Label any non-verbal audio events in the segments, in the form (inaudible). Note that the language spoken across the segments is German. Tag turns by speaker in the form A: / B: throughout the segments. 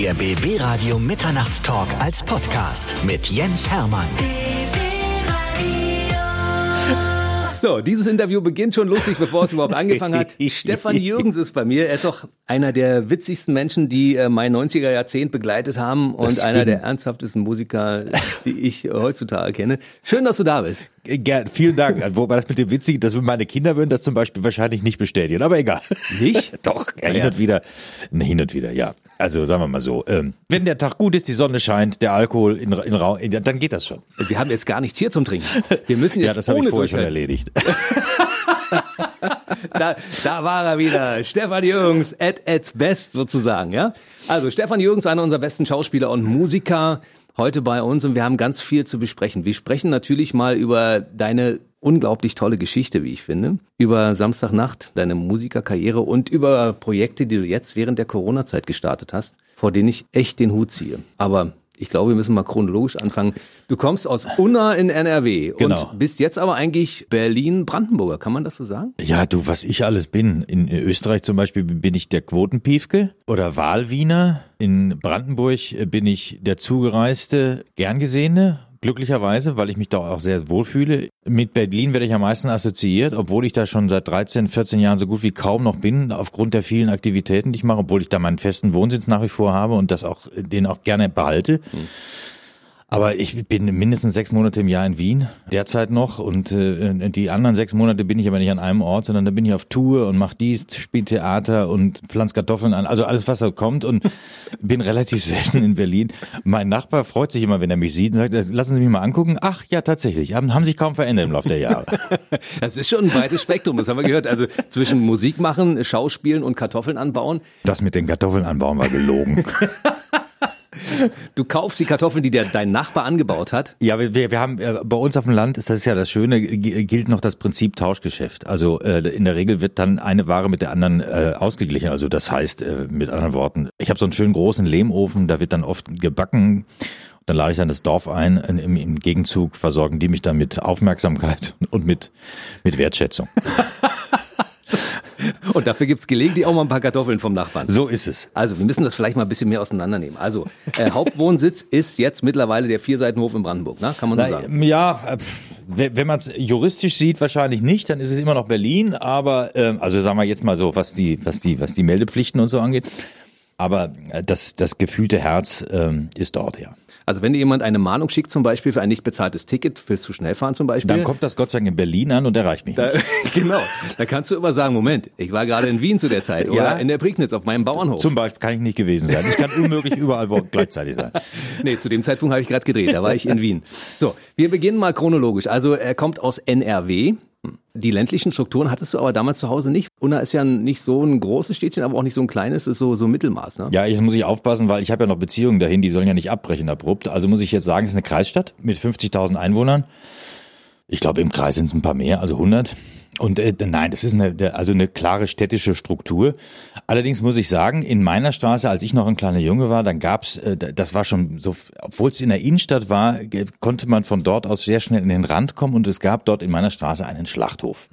A: Der BB Radio Mitternachtstalk als Podcast mit Jens Hermann.
B: So, dieses Interview beginnt schon lustig, bevor es überhaupt angefangen hat. (laughs) Stefan Jürgens ist bei mir. Er ist auch einer der witzigsten Menschen, die äh, mein 90er Jahrzehnt begleitet haben und einer der ernsthaftesten Musiker, die ich heutzutage kenne. Schön, dass du da bist.
C: Gern, vielen Dank. (laughs) Wobei das mit dem Witzigen, dass meine Kinder würden das zum Beispiel wahrscheinlich nicht bestätigen, aber egal.
B: Nicht? (laughs)
C: Doch, ja, hin und wieder. Hin und wieder, ja. Also sagen wir mal so, ähm, wenn der Tag gut ist, die Sonne scheint, der Alkohol in, in Raum, dann geht das schon.
B: Wir haben jetzt gar nichts hier zum Trinken. Wir müssen (laughs) jetzt
C: Ja, das habe ich vorher schon erledigt.
B: Da, da war er wieder. Stefan Jürgens at its best sozusagen, ja? Also Stefan Jürgens, einer unserer besten Schauspieler und Musiker, heute bei uns und wir haben ganz viel zu besprechen. Wir sprechen natürlich mal über deine unglaublich tolle Geschichte, wie ich finde, über Samstagnacht, deine Musikerkarriere und über Projekte, die du jetzt während der Corona-Zeit gestartet hast, vor denen ich echt den Hut ziehe. Aber ich glaube, wir müssen mal chronologisch anfangen. Du kommst aus Unna in NRW
C: Genau.
B: und bist jetzt aber eigentlich Berlin-Brandenburger. Kann man das so sagen?
C: Ja, du, was ich alles bin. In Österreich zum Beispiel bin ich der Quotenpiefke oder Wahlwiener. In Brandenburg bin ich der zugereiste, gern gesehene. Glücklicherweise, weil ich mich da auch sehr wohlfühle. Mit Berlin werde ich am meisten assoziiert, obwohl ich da schon seit 13, 14 Jahren so gut wie kaum noch bin, aufgrund der vielen Aktivitäten, die ich mache, obwohl ich da meinen festen Wohnsitz nach wie vor habe und das auch, den auch gerne behalte. Aber ich bin mindestens sechs Monate im Jahr in Wien, derzeit noch. Und äh, die anderen sechs Monate bin ich aber nicht an einem Ort, sondern da bin ich auf Tour und mache dies, spiele Theater und pflanz Kartoffeln an. Also alles, was da kommt und (laughs) bin relativ selten in Berlin. Mein Nachbar freut sich immer, wenn er mich sieht und sagt, "Äh, lassen Sie mich mal angucken. Ach ja, tatsächlich, haben, haben sich kaum verändert im Laufe der Jahre. (laughs)
B: Das ist schon ein weites Spektrum, das haben wir gehört. Also zwischen Musik machen, Schauspielen und Kartoffeln anbauen.
C: Das mit den Kartoffeln anbauen war gelogen. (laughs)
B: Du kaufst die Kartoffeln, die der, dein Nachbar angebaut hat.
C: Ja, wir, wir haben äh, bei uns auf dem Land ist das ja das Schöne, gilt noch das Prinzip Tauschgeschäft. Also äh, in der Regel wird dann eine Ware mit der anderen äh, ausgeglichen. Also das heißt äh, mit anderen Worten, ich habe so einen schönen großen Lehmofen, da wird dann oft gebacken. Dann lade ich dann das Dorf ein. Im, Im Gegenzug versorgen die mich dann mit Aufmerksamkeit (laughs) und mit mit Wertschätzung. (laughs) (laughs)
B: Und dafür gibt's gelegentlich auch mal ein paar Kartoffeln vom Nachbarn.
C: So ist es.
B: Also, wir müssen das vielleicht mal ein bisschen mehr auseinandernehmen. Also, äh, Hauptwohnsitz (laughs) ist jetzt mittlerweile der Vierseitenhof in Brandenburg, ne? Kann man so
C: Na,
B: sagen.
C: ja, äh, wenn man es juristisch sieht, wahrscheinlich nicht, dann ist es immer noch Berlin, aber ähm, also sagen wir jetzt mal so, was die, was die, was die Meldepflichten und so angeht. Aber äh, das, das gefühlte Herz ähm, ist dort, ja.
B: Also, wenn dir jemand eine Mahnung schickt, zum Beispiel für ein nicht bezahltes Ticket, fürs zu schnell fahren zum Beispiel.
C: Dann kommt das Gott sei Dank in Berlin an und erreicht mich.
B: da,
C: nicht. (laughs)
B: genau. Da kannst du immer sagen, Moment, ich war gerade in Wien zu der Zeit (laughs) oder
C: Ja.
B: in der Prignitz auf meinem Bauernhof.
C: Zum Beispiel kann ich nicht gewesen sein. Ich kann unmöglich (laughs) überall gleichzeitig sein.
B: Nee, zu dem Zeitpunkt habe ich gerade gedreht, da war ich in Wien. So, wir beginnen mal chronologisch. Also er kommt aus NRW. Die ländlichen Strukturen hattest du aber damals zu Hause nicht. Unna ist ja nicht so ein großes Städtchen, aber auch nicht so ein kleines, ist so, so Mittelmaß. Ne?
C: Ja, jetzt muss ich aufpassen, weil ich habe ja noch Beziehungen dahin, die sollen ja nicht abbrechen abrupt. Also muss ich jetzt sagen, es ist eine Kreisstadt mit 50.000 Einwohnern. Ich glaube, im Kreis sind es ein paar mehr, also 100. Und äh, nein, das ist eine, also eine klare städtische Struktur. Allerdings muss ich sagen, in meiner Straße, als ich noch ein kleiner Junge war, dann gab's, äh, das war schon so, obwohl es in der Innenstadt war, konnte man von dort aus sehr schnell in den Rand kommen und es gab dort in meiner Straße einen Schlachthof.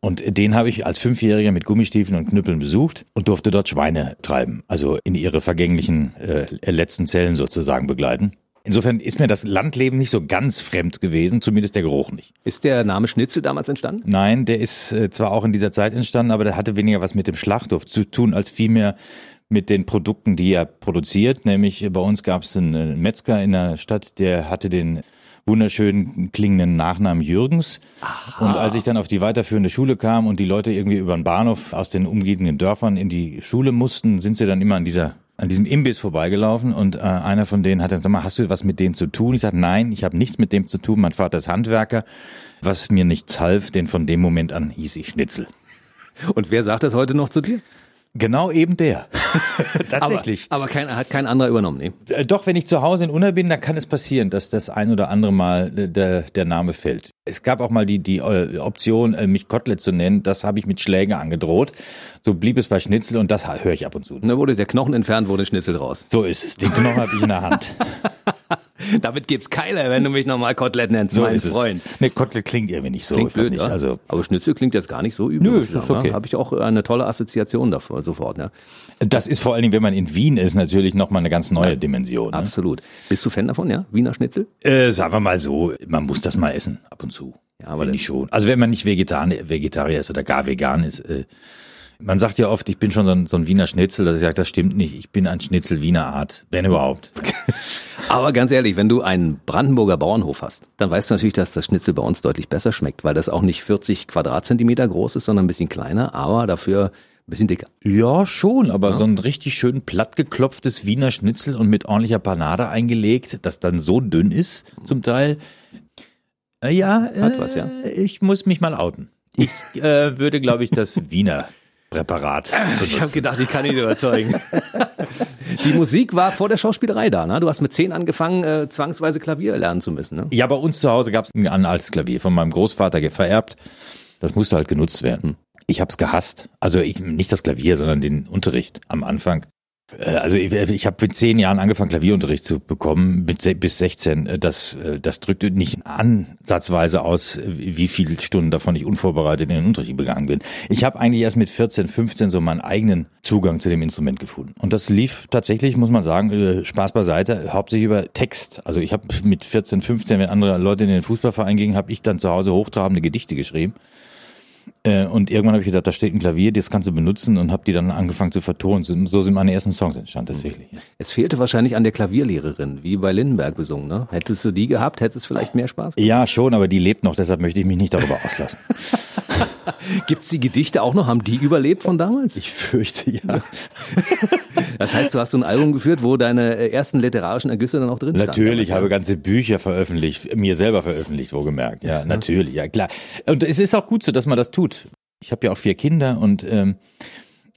C: Und den habe ich als Fünfjähriger mit Gummistiefeln und Knüppeln besucht und durfte dort Schweine treiben, also in ihre vergänglichen äh, letzten Zellen sozusagen begleiten. Insofern ist mir das Landleben nicht so ganz fremd gewesen, zumindest der Geruch nicht.
B: Ist der Name Schnitzel damals entstanden?
C: Nein, der ist äh, zwar auch in dieser Zeit entstanden, aber der hatte weniger was mit dem Schlachthof zu tun, als vielmehr mit den Produkten, die er produziert. Nämlich äh, bei uns gab es einen äh, Metzger in der Stadt, der hatte den wunderschönen klingenden Nachnamen Jürgens. Und als ich dann auf die weiterführende Schule kam und die Leute irgendwie über den Bahnhof aus den umliegenden Dörfern in die Schule mussten, sind sie dann immer an dieser an diesem Imbiss vorbeigelaufen und äh, einer von denen hat dann gesagt, hast du was mit denen zu tun? Ich sagte, nein, ich habe nichts mit dem zu tun. Mein Vater ist Handwerker, was mir nichts half, denn von dem Moment an hieß ich Schnitzel.
B: Und wer sagt das heute noch zu dir?
C: Genau eben der. (laughs) (laughs) Tatsächlich.
B: Aber, aber kein, hat kein anderer übernommen.
C: Äh, Doch, wenn ich zu Hause in Unna bin, dann kann es passieren, dass das ein oder andere Mal äh, der, der Name fällt. Es gab auch mal die, die äh, Option, äh, mich Kotelett zu nennen. Das habe ich mit Schlägen angedroht. So blieb es bei Schnitzel und das höre ich ab und zu.
B: Da wurde der Knochen entfernt, wurde Schnitzel draus.
C: So ist es. Den Knochen habe ich in der Hand. (laughs) (laughs)
B: Damit gibt's Keiler, wenn du mich nochmal Kotelett nennst,
C: So
B: mein
C: es.
B: Freund.
C: Ne, Kotelett klingt irgendwie nicht so.
B: Klingt blöd,
C: nicht.
B: ja?
C: Also,
B: aber Schnitzel klingt jetzt gar nicht so übel.
C: Nö,
B: sagen,
C: okay.
B: ne? Habe ich auch eine tolle Assoziation davor, sofort. Ja.
C: das ist vor allen Dingen, wenn man in Wien ist, natürlich nochmal eine ganz neue Dimension. Ne?
B: Absolut. Bist du Fan davon, ja? Wiener Schnitzel?
C: Äh, sagen wir mal so, man muss das mal essen, ab und zu.
B: Ja, aber
C: Finde ich schon. Also wenn man nicht Vegetarier, Vegetarier ist oder gar vegan ist. Äh, man sagt ja oft, ich bin schon so ein, so ein Wiener Schnitzel, dass ich sage, das stimmt nicht. Ich bin ein Schnitzel Wiener Art, wenn überhaupt. (laughs)
B: Aber ganz ehrlich, wenn du einen Brandenburger Bauernhof hast, dann weißt du natürlich, dass das Schnitzel bei uns deutlich besser schmeckt, weil das auch nicht 40 Quadratzentimeter groß ist, sondern ein bisschen kleiner, aber dafür ein bisschen dicker.
C: Ja, schon, aber so ein richtig schön plattgeklopftes Wiener Schnitzel und mit ordentlicher Panade eingelegt, das dann so dünn ist, zum Teil. Äh, ja, äh,
B: Hat was, ja.
C: ich muss mich mal outen. Ich äh, würde, glaube ich, das Wiener Präparat benutzen. (laughs)
B: Ich habe gedacht, ich kann ihn überzeugen. (laughs) Die Musik war vor der Schauspielerei da, ne? Du hast mit zehn angefangen, äh, zwangsweise Klavier lernen zu müssen, ne?
C: Ja, bei uns zu Hause gab es ein altes Klavier von meinem Großvater vererbt. Das musste halt genutzt werden. Ich habe es gehasst. Also ich, nicht das Klavier, sondern den Unterricht am Anfang. Äh, Also ich, ich habe mit zehn Jahren angefangen, Klavierunterricht zu bekommen, mit bis 16. Äh, Das, äh, das drückte nicht ansatzweise aus, wie viele Stunden davon ich unvorbereitet in den Unterricht begangen bin. Ich habe eigentlich erst mit 14, 15 so meinen eigenen Zugang zu dem Instrument gefunden. Und das lief tatsächlich, muss man sagen, Spaß beiseite, hauptsächlich über Text. Also ich habe mit 14, 15, wenn andere Leute in den Fußballverein gingen, habe ich dann zu Hause hochtrabende Gedichte geschrieben. Äh, Und irgendwann habe ich gedacht, da steht ein Klavier, das kannst du benutzen und habe die dann angefangen zu vertonen. So sind meine ersten Songs entstanden tatsächlich.
B: Es fehlte wahrscheinlich an der Klavierlehrerin, wie bei Lindenberg besungen, ne? Hättest du die gehabt, hättest es vielleicht mehr Spaß gemacht.
C: Ja, schon, aber die lebt noch, deshalb möchte ich mich nicht darüber auslassen. (laughs)
B: Gibt's die Gedichte auch noch? Haben die überlebt von damals?
C: Ich fürchte ja. (laughs)
B: Das heißt, du hast so ein Album geführt, wo deine äh, ersten literarischen Ergüsse dann auch drin standen.
C: Natürlich, habe ganze Bücher veröffentlicht, mir selber veröffentlicht, wohlgemerkt. Ja, natürlich, ja klar. Und es ist auch gut so, dass man das tut. Ich habe ja auch vier Kinder und ähm,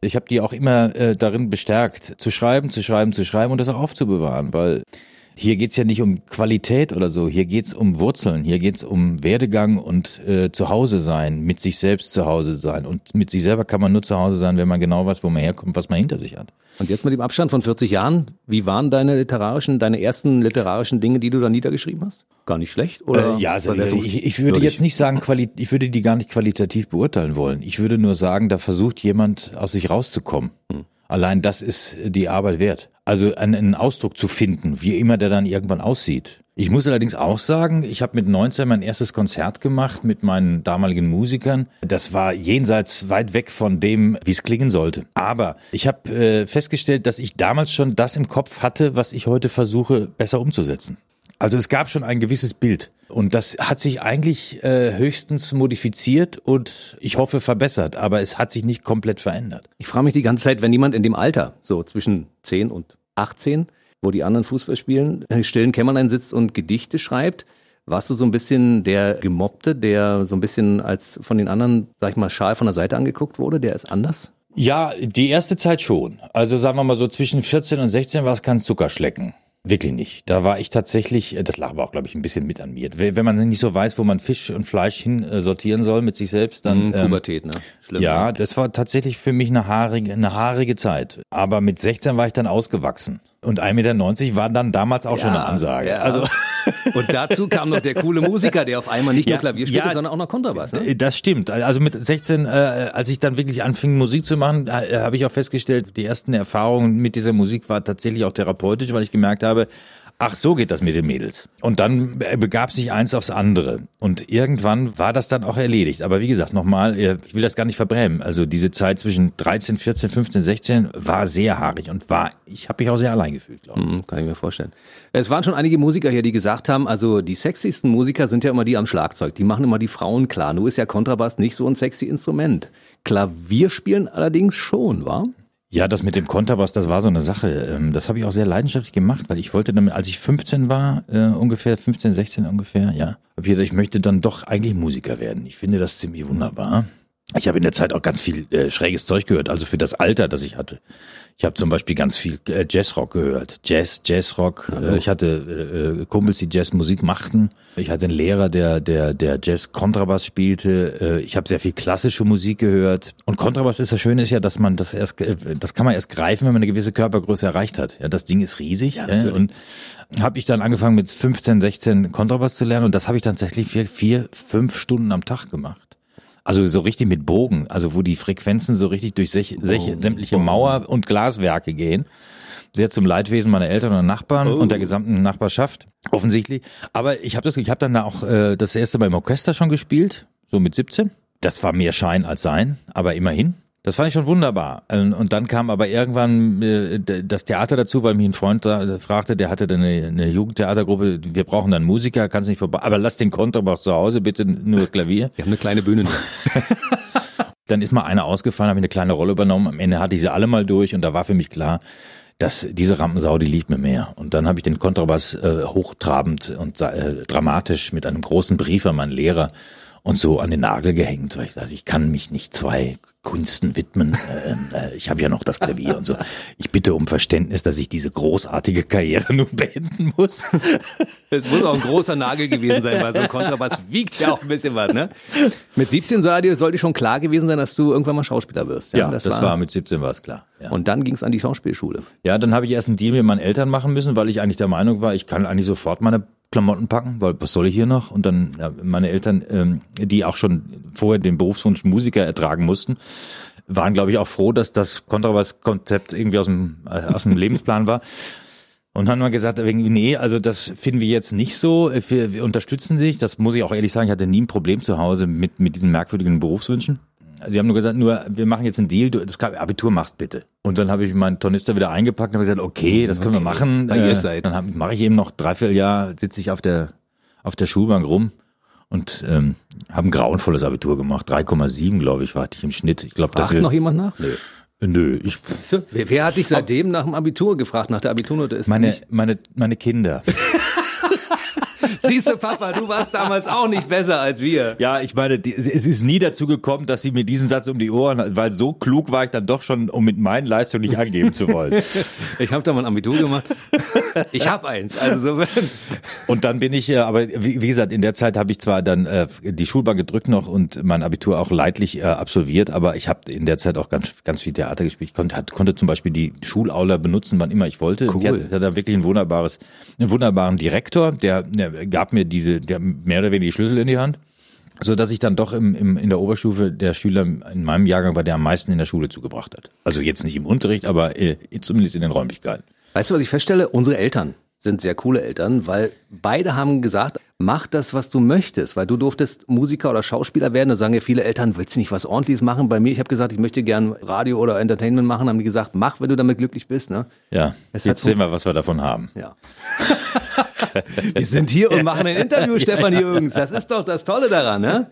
C: ich habe die auch immer äh, darin bestärkt, zu schreiben, zu schreiben, zu schreiben und das auch aufzubewahren, weil hier geht's ja nicht um Qualität oder so, hier geht's um Wurzeln, hier geht's um Werdegang und äh, zu Hause sein, mit sich selbst zu Hause sein. Und mit sich selber kann man nur zu Hause sein, wenn man genau weiß, wo man herkommt, was man hinter sich hat.
B: Und jetzt mit dem Abstand von 40 Jahren, wie waren deine literarischen, deine ersten literarischen Dinge, die du da niedergeschrieben hast? Gar nicht schlecht? Oder
C: Äh, ja, also
B: verwässerungs-
C: ich, ich würde jetzt nicht sagen, quali ich würde die gar nicht qualitativ beurteilen wollen. Ich würde nur sagen, da versucht jemand aus sich rauszukommen. Allein das ist die Arbeit wert. Also einen, einen Ausdruck zu finden, wie immer der dann irgendwann aussieht. Ich muss allerdings auch sagen, ich habe mit 19 mein erstes Konzert gemacht mit meinen damaligen Musikern. Das war jenseits weit weg von dem, wie es klingen sollte. Aber ich habe äh, festgestellt, dass ich damals schon das im Kopf hatte, was ich heute versuche besser umzusetzen. Also es gab schon ein gewisses Bild und das hat sich eigentlich äh, höchstens modifiziert und ich hoffe verbessert, aber es hat sich nicht komplett verändert.
B: Ich frage mich die ganze Zeit, wenn jemand in dem Alter, so zwischen 10 und 18, wo die anderen Fußball spielen, im stillen Kämmerlein sitzt und Gedichte schreibt, warst du so ein bisschen der Gemobbte, der so ein bisschen als von den anderen, sag ich mal, schal von der Seite angeguckt wurde, der ist anders?
C: Ja, die erste Zeit schon. Also sagen wir mal so zwischen 14 und 16 war es kein Zuckerschlecken. Wirklich nicht. Da war ich tatsächlich, äh, das lag aber auch, glaube ich, ein bisschen mit an mir. Wenn man nicht so weiß, wo man Fisch und Fleisch hin äh, sortieren soll mit sich selbst, dann ähm,
B: Pubertät, ne? Schlimm.
C: Ja, das war tatsächlich für mich eine haarige, eine haarige Zeit. Aber mit 16 war ich dann ausgewachsen. Und 1,90 Meter war dann damals auch schon eine Ansage.
B: ja.
C: Also (laughs)
B: Und dazu kam noch der coole Musiker, der auf einmal nicht
C: Ja,
B: nur Klavier spielte,
C: ja,
B: sondern auch noch Kontrabass. Ne?
C: Das stimmt. Also mit 16, äh, als ich dann wirklich anfing, Musik zu machen, äh, habe ich auch festgestellt, die ersten Erfahrungen mit dieser Musik war tatsächlich auch therapeutisch, weil ich gemerkt habe, ach so geht das mit den Mädels. Und dann begab sich eins aufs andere. Und irgendwann war das dann auch erledigt. Aber wie gesagt, nochmal, äh, ich will das gar nicht verbrämen. Also diese Zeit zwischen 13, 14, 15, 16 war sehr haarig und war, ich habe mich auch sehr allein gefühlt, glaube ich.
B: Mhm, kann ich mir vorstellen. Es waren schon einige Musiker hier, die gesagt haben, also die sexiesten Musiker sind ja immer die am Schlagzeug. Die machen immer die Frauen klar. Nur ist ja Kontrabass nicht so ein sexy Instrument. Klavierspielen allerdings schon, war?
C: Ja, das mit dem Konterbass, das war so eine Sache. Ähm, Das habe ich auch sehr leidenschaftlich gemacht, weil ich wollte damit, als ich 15 war, äh, ungefähr 15, 16 ungefähr, ja, habe ich gedacht, ich möchte dann doch eigentlich Musiker werden. Ich finde das ziemlich wunderbar. Ich habe in der Zeit auch ganz viel äh, schräges Zeug gehört, also für das Alter, das ich hatte. Ich habe zum Beispiel ganz viel äh, Jazzrock gehört. Jazz, Jazzrock. Äh, ich hatte äh, Kumpels, die Jazzmusik machten. Ich hatte einen Lehrer, der der der Jazz Kontrabass spielte. Ich habe sehr viel klassische Musik gehört. Und Kontrabass ist das Schöne ist ja, dass man das erst das kann man erst greifen, wenn man eine gewisse Körpergröße erreicht hat. Ja, das Ding ist riesig. Ja, und habe ich dann angefangen mit 15, 16 Kontrabass zu lernen und das habe ich tatsächlich vier, vier, fünf Stunden am Tag gemacht. Also so richtig mit Bogen, also wo die Frequenzen so richtig durch sech, sech, sämtliche Mauer und Glaswerke gehen. Sehr zum Leidwesen meiner Eltern und Nachbarn
B: Oh.
C: und der gesamten Nachbarschaft, offensichtlich. Aber ich habe das, ich habe dann auch äh, das erste Mal im Orchester schon gespielt, so mit 17. Das war mehr Schein als Sein, aber immerhin. Das fand ich schon wunderbar. Und dann kam aber irgendwann äh, das Theater dazu, weil mich ein Freund da fragte, der hatte dann eine, eine Jugendtheatergruppe, wir brauchen dann Musiker, kannst nicht vorbei, aber lass den Kontrabass zu Hause, bitte nur Klavier.
B: Wir haben eine kleine Bühne. (laughs)
C: Dann ist mal einer ausgefallen, habe ich eine kleine Rolle übernommen. Am Ende hatte ich sie alle mal durch und da war für mich klar, dass diese Rampensau, die liegt mir mehr. Und dann habe ich den Kontrabass äh, hochtrabend und äh, dramatisch mit einem großen Brief an meinen Lehrer und so an den Nagel gehängt, weil ich dachte, ich kann mich nicht zwei Kunsten widmen. (laughs) Äh, äh, ich habe ja noch das Klavier und so. Ich bitte um Verständnis, dass ich diese großartige Karriere nun beenden muss. (laughs)
B: Es muss auch ein großer Nagel gewesen sein, weil so ein Kontrabass wiegt ja auch ein bisschen was, ne? Mit 17 sah dir, sollte schon klar gewesen sein, dass du irgendwann mal Schauspieler wirst.
C: Ja, das, war, mit 17 war es klar. Ja.
B: Und dann ging es an die Schauspielschule.
C: Ja, dann habe ich erst einen Deal mit meinen Eltern machen müssen, weil ich eigentlich der Meinung war, ich kann eigentlich sofort meine Klamotten packen, weil was soll ich hier noch? Und dann ja, meine Eltern, ähm, die auch schon vorher den Berufswunsch Musiker ertragen mussten, waren, glaube ich, auch froh, dass das Kontrabass-Konzept irgendwie aus dem, äh, aus dem Lebensplan war. Und haben mal gesagt, nee, also das finden wir jetzt nicht so. Wir, wir unterstützen sich. Das muss ich auch ehrlich sagen, ich hatte nie ein Problem zu Hause mit, mit diesen merkwürdigen Berufswünschen. Sie haben nur gesagt, nur wir machen jetzt einen Deal, du das Abitur machst bitte. Und dann habe ich meinen Tornister wieder eingepackt und habe gesagt, okay, das können wir machen.
B: Na, ihr
C: Äh,
B: seid.
C: Dann mache ich eben noch dreiviertel Jahr, sitze ich auf der auf der Schulbank rum und ähm, habe ein grauenvolles Abitur gemacht. 3,7, glaube ich, war ich im Schnitt. Ich glaube
B: Fragt
C: dafür.
B: noch jemand nach?
C: Nö. Nö, ich
B: du, Wer, wer hat dich seitdem nach dem Abitur gefragt, nach der Abiturnote? Ist
C: meine meine meine Kinder. (laughs)
B: Siehst du, Papa, du warst damals auch nicht besser als wir.
C: Ja, ich meine, die, es ist nie dazu gekommen, dass sie mir diesen Satz um die Ohren, weil so klug war ich dann doch schon, um mit meinen Leistungen nicht angeben zu wollen. (laughs)
B: Ich habe da mal ein Abitur gemacht. Ich habe eins. Also.
C: Und dann bin ich, äh, aber wie, wie gesagt, in der Zeit habe ich zwar dann äh, die Schulbank gedrückt noch und mein Abitur auch leidlich äh, absolviert, aber ich habe in der Zeit auch ganz ganz viel Theater gespielt. Ich konnte, hat, konnte zum Beispiel die Schulaula benutzen, wann immer ich wollte.
B: Cool.
C: Die hat, hat da wirklich ein wunderbares, einen wunderbaren Direktor, der, der gab mir diese, der mehr oder weniger die Schlüssel in die Hand. So dass ich dann doch im, im, in der Oberstufe der Schüler in meinem Jahrgang war, der am meisten in der Schule zugebracht hat. Also jetzt nicht im Unterricht, aber äh, zumindest in den Räumlichkeiten.
B: Weißt du, was ich feststelle? Unsere Eltern sind sehr coole Eltern, weil beide haben gesagt, mach das, was du möchtest, weil du durftest Musiker oder Schauspieler werden. Da sagen ja viele Eltern, willst du nicht was Ordentliches machen? Bei mir, ich habe gesagt, ich möchte gern Radio oder Entertainment machen, haben die gesagt, mach, wenn du damit glücklich bist. Ne?
C: Ja,
B: Es
C: jetzt sehen wir, was wir davon haben.
B: Ja. (laughs) wir sind hier und machen ein Interview, Stefan Jürgens. Das ist doch das Tolle daran, ne?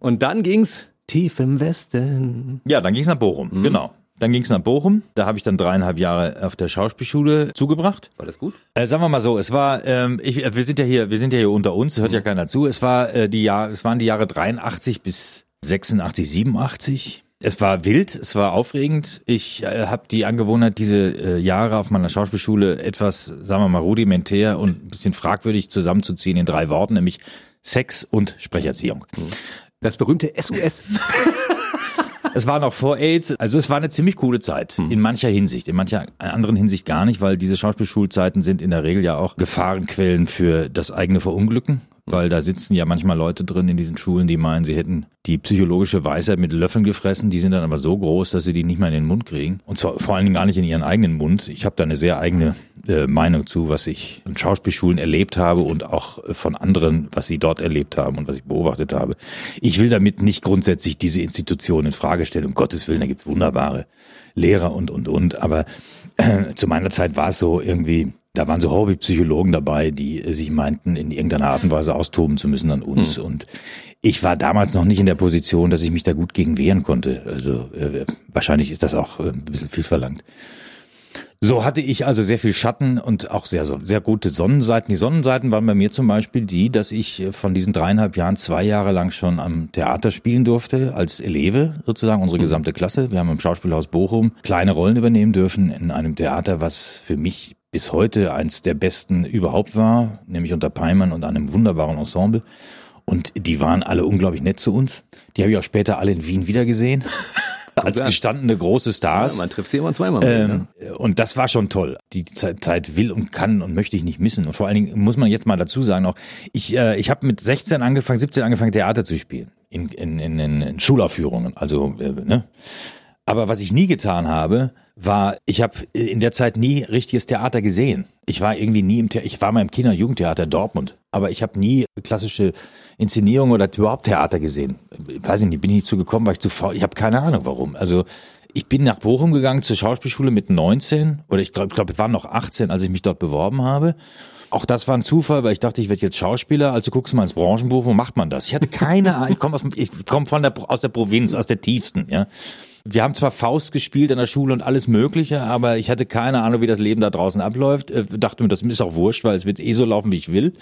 B: Und dann ging's tief im Westen.
C: Ja, dann ging's nach Bochum,
B: Mhm.
C: genau. Dann ging's nach Bochum. Da habe ich dann dreieinhalb Jahre auf der Schauspielschule zugebracht.
B: War das gut?
C: Äh, sagen wir mal so, es war, ähm, ich, wir sind ja hier, wir sind ja hier unter uns, hört
B: Mhm.
C: ja keiner zu. Es war äh, die Jahr, es waren die Jahre 83 bis 86, 87. Es war wild, es war aufregend. Ich äh, habe die Angewohnheit, diese äh, Jahre auf meiner Schauspielschule etwas, sagen wir mal, rudimentär und ein bisschen fragwürdig zusammenzuziehen in drei Worten, nämlich Sex und Sprecherziehung.
B: Das berühmte SUS. (laughs)
C: Es war noch vor AIDS, also es war eine ziemlich coole Zeit. In mancher Hinsicht, in mancher anderen Hinsicht gar nicht, weil diese Schauspielschulzeiten sind in der Regel ja auch Gefahrenquellen für das eigene Verunglücken. Weil da sitzen ja manchmal Leute drin in diesen Schulen, die meinen, sie hätten die psychologische Weisheit mit Löffeln gefressen. Die sind dann aber so groß, dass sie die nicht mal in den Mund kriegen. Und zwar vor allen Dingen gar nicht in ihren eigenen Mund. Ich habe da eine sehr eigene äh, Meinung zu, was ich in Schauspielschulen erlebt habe und auch äh, von anderen, was sie dort erlebt haben und was ich beobachtet habe. Ich will damit nicht grundsätzlich diese Institution in Frage stellen. Um Gottes Willen, da gibt's wunderbare Lehrer und, und, und. Aber äh, zu meiner Zeit war es so irgendwie, da waren so Hobbypsychologen dabei, die äh, sich meinten, in irgendeiner Art und Weise austoben zu müssen an uns. Und ich war damals noch nicht in der Position, dass ich mich da gut gegen wehren konnte. Also äh, wahrscheinlich ist das auch äh, ein bisschen viel verlangt. So hatte ich also sehr viel Schatten und auch sehr, sehr gute Sonnenseiten. Die Sonnenseiten waren bei mir zum Beispiel die, dass ich äh, von diesen dreieinhalb Jahren zwei Jahre lang schon am Theater spielen durfte, als Eleve sozusagen, unsere gesamte Klasse. Wir haben im Schauspielhaus Bochum kleine Rollen übernehmen dürfen in einem Theater, was für mich bis heute eins der besten überhaupt war, nämlich unter Peimann und einem wunderbaren Ensemble. Und die waren alle unglaublich nett zu uns. Die habe ich auch später alle in Wien wiedergesehen. (laughs) als gestandene große Stars.
B: Ja, man trifft sie immer zweimal.
C: Ähm, mit, ne? Und das war schon toll. Die Zeit will und kann und möchte ich nicht missen. Und vor allen Dingen muss man jetzt mal dazu sagen auch, ich, äh, ich habe mit 16 angefangen, 17 angefangen, Theater zu spielen. In, in, in, in Schulaufführungen. Also, äh, ne? Aber was ich nie getan habe, war, ich habe in der Zeit nie richtiges Theater gesehen. Ich war irgendwie nie im Theater, ich war mal im Kinder- und Jugendtheater Dortmund, aber ich habe nie klassische Inszenierung oder überhaupt Theater gesehen. Ich weiß nicht, bin ich nicht zu gekommen, weil ich zu faul, ich habe keine Ahnung warum. Also ich bin nach Bochum gegangen zur Schauspielschule mit 19 oder ich glaube, ich glaube, es waren noch 18, als ich mich dort beworben habe. Auch das war ein Zufall, weil ich dachte, ich werde jetzt Schauspieler. Also guckst du mal ins Branchenbuch, wo macht man das? Ich hatte keine Ahnung. Ich komme aus, ich komm von der, aus der Provinz, aus der tiefsten. Ja, wir haben zwar Faust gespielt an der Schule und alles Mögliche, aber ich hatte keine Ahnung, wie das Leben da draußen abläuft. Äh, dachte mir, das ist auch wurscht, weil es wird eh so laufen, wie ich will.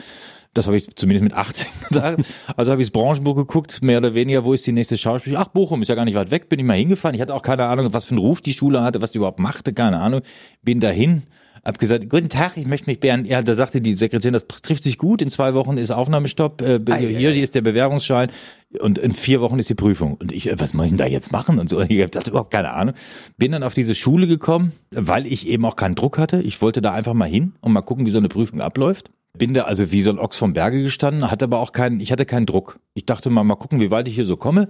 C: Das habe ich zumindest mit 18 (laughs) gesagt. Also habe ich das Branchenbuch geguckt, mehr oder weniger, wo ist die nächste Schauspiel? Ach, Bochum ist ja gar nicht weit weg, bin ich mal hingefahren. Ich hatte auch keine Ahnung, was für einen Ruf die Schule hatte, was die überhaupt machte, keine Ahnung. Bin dahin, hab gesagt, guten Tag, ich möchte mich beehren. Ja, da sagte die Sekretärin, das trifft sich gut, in zwei Wochen ist Aufnahmestopp, äh, ah, hier ja, ja. ist der Bewerbungsschein und in vier Wochen ist die Prüfung. Und ich, äh, was muss ich denn da jetzt machen? Und so, ich hatte überhaupt keine Ahnung. Bin dann auf diese Schule gekommen, weil ich eben auch keinen Druck hatte. Ich wollte da einfach mal hin und mal gucken, wie so eine Prüfung abläuft. Bin da also wie so ein Ochs vom Berge gestanden, hatte aber auch keinen, ich hatte keinen Druck. Ich dachte mal, mal gucken, wie weit ich hier so komme.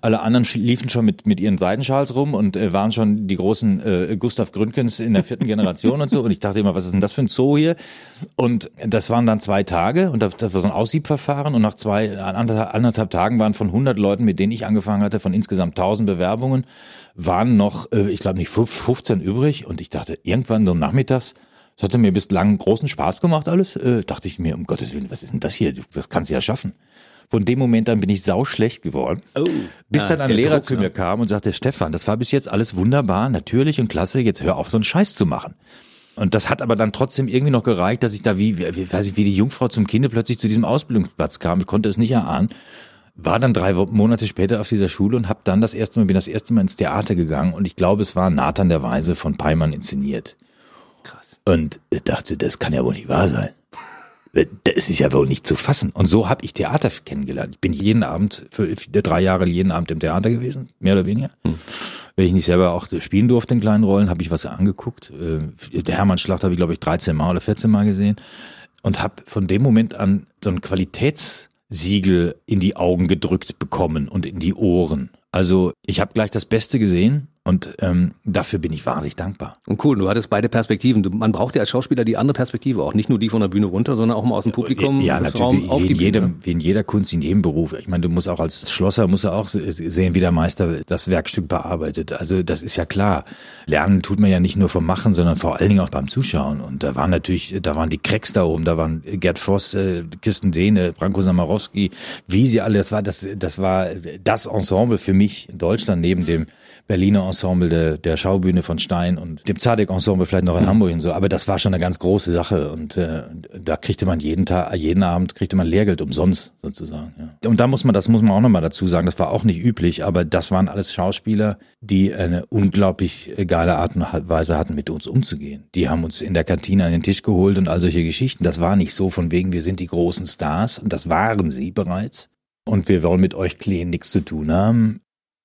C: Alle anderen liefen schon mit, mit ihren Seidenschals rum und äh, waren schon die großen äh, Gustav Gründgens in der vierten Generation und so. Und ich dachte immer, was ist denn das für ein Zoo hier? Und das waren dann zwei Tage und das, das war so ein Aussiebverfahren und nach zwei, anderthalb, anderthalb Tagen waren von 100 Leuten, mit denen ich angefangen hatte, von insgesamt 1000 Bewerbungen, waren noch, äh, ich glaube nicht 15 übrig und ich dachte, irgendwann so nachmittags das hatte mir bislang großen Spaß gemacht alles. Äh, dachte ich mir, um Gottes Willen, was ist denn das hier? Das kannst du ja schaffen. Von dem Moment an bin ich sau schlecht geworden. Oh, bis ja, dann ein Lehrer Druck, zu mir ne? kam und sagte, Stefan, das war bis jetzt alles wunderbar, natürlich und klasse, jetzt hör auf, so einen Scheiß zu machen. Und das hat aber dann trotzdem irgendwie noch gereicht, dass ich da wie, wie, weiß ich, wie die Jungfrau zum Kinde plötzlich zu diesem Ausbildungsplatz kam. Ich konnte es nicht erahnen. War dann drei Monate später auf dieser Schule und habe dann das erste Mal, bin das erste Mal ins Theater gegangen und ich glaube, es war Nathan der Weise von Peimann inszeniert. Und dachte, das kann ja wohl nicht wahr sein. Das ist ja wohl nicht zu fassen. Und so habe ich Theater kennengelernt. Ich bin jeden Abend, für drei Jahre jeden Abend im Theater gewesen, mehr oder weniger. Hm. Wenn ich nicht selber auch spielen durfte in kleinen Rollen, habe ich was angeguckt. Äh, der Hermann Schlacht habe ich, glaube ich, 13 Mal oder 14 Mal gesehen. Und habe von dem Moment an so ein Qualitätssiegel in die Augen gedrückt bekommen und in die Ohren. Also ich habe gleich das Beste gesehen und ähm, dafür bin ich wahnsinnig dankbar.
B: Und cool, du hattest beide Perspektiven. Du, man braucht ja als Schauspieler die andere Perspektive auch. Nicht nur die von der Bühne runter, sondern auch mal aus dem Publikum.
C: Ja, natürlich. Raum wie, in jedem, wie in jeder Kunst, in jedem Beruf. Ich meine, du musst auch als Schlosser musst du auch sehen, wie der Meister das Werkstück bearbeitet. Also das ist ja klar. Lernen tut man ja nicht nur vom Machen, sondern vor allen Dingen auch beim Zuschauen. Und da waren natürlich, da waren die Cracks da oben, da waren Gerd Voss, äh, Kirsten Dehne, Branko Samarowski, wie sie alle, das war das, das war das Ensemble für mich in Deutschland neben dem Berliner Ensemble der, der Schaubühne von Stein und dem Zadek-Ensemble vielleicht noch in mhm. Hamburg und so. Aber das war schon eine ganz große Sache und äh, da kriegte man jeden Tag, jeden Abend kriegte man Lehrgeld umsonst sozusagen. Ja. Und da muss man, das muss man auch nochmal dazu sagen, das war auch nicht üblich, aber das waren alles Schauspieler, die eine unglaublich geile Art und Weise hatten, mit uns umzugehen. Die haben uns in der Kantine an den Tisch geholt und all solche Geschichten. Das war nicht so von wegen, wir sind die großen Stars und das waren sie bereits. Und wir wollen mit euch Kleen nichts zu tun haben.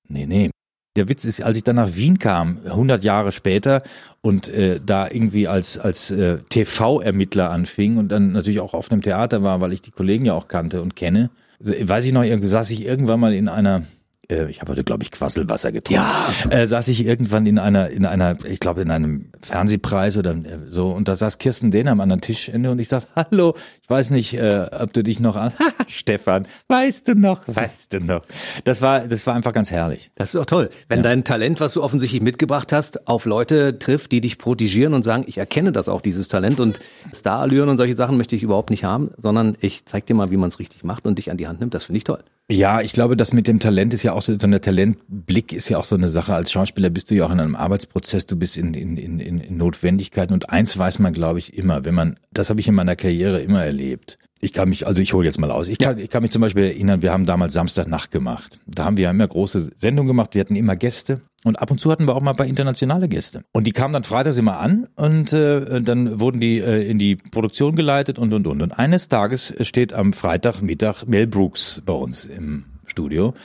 C: Nee, nee, der Witz ist, als ich dann nach Wien kam, 100 Jahre später, und äh, da irgendwie als, als äh, TV-Ermittler anfing und dann natürlich auch auf einem Theater war, weil ich die Kollegen ja auch kannte und kenne, weiß ich noch, saß ich irgendwann mal in einer äh, ich habe heute, glaube ich, Quasselwasser getrunken. Ja. Äh, saß ich irgendwann in einer, in einer, ich glaube, in einem Fernsehpreis oder äh, so, und da saß Kirsten Dehn am anderen Tischende und ich sag, hallo, ich weiß nicht, äh, ob du dich noch an. (laughs) Stefan, weißt du noch, weißt du noch. Das war, das war einfach ganz herrlich.
B: Das ist auch toll. Wenn ja. dein Talent, was du offensichtlich mitgebracht hast, auf Leute trifft, die dich protegieren und sagen, ich erkenne das auch, dieses Talent und Starallüren und solche Sachen möchte ich überhaupt nicht haben, sondern ich zeig dir mal, wie man es richtig macht und dich an die Hand nimmt, das finde ich toll.
C: Ja, ich glaube, das mit dem Talent ist ja auch so, so eine Talentblick ist ja auch so eine Sache. Als Schauspieler bist du ja auch in einem Arbeitsprozess, du bist in, in, in, in Notwendigkeiten und eins weiß man, glaube ich, immer, wenn man, das habe ich in meiner Karriere immer erlebt. Ich kann mich, also ich hole jetzt mal aus. Ich kann, ich kann mich zum Beispiel erinnern, wir haben damals Samstagnacht gemacht. Da haben wir immer große Sendungen gemacht, wir hatten immer Gäste und ab und zu hatten wir auch mal paar internationale Gäste. Und die kamen dann freitags immer an und äh, dann wurden die äh, in die Produktion geleitet und und und. Und eines Tages steht am Freitagmittag Mel Brooks bei uns im Studio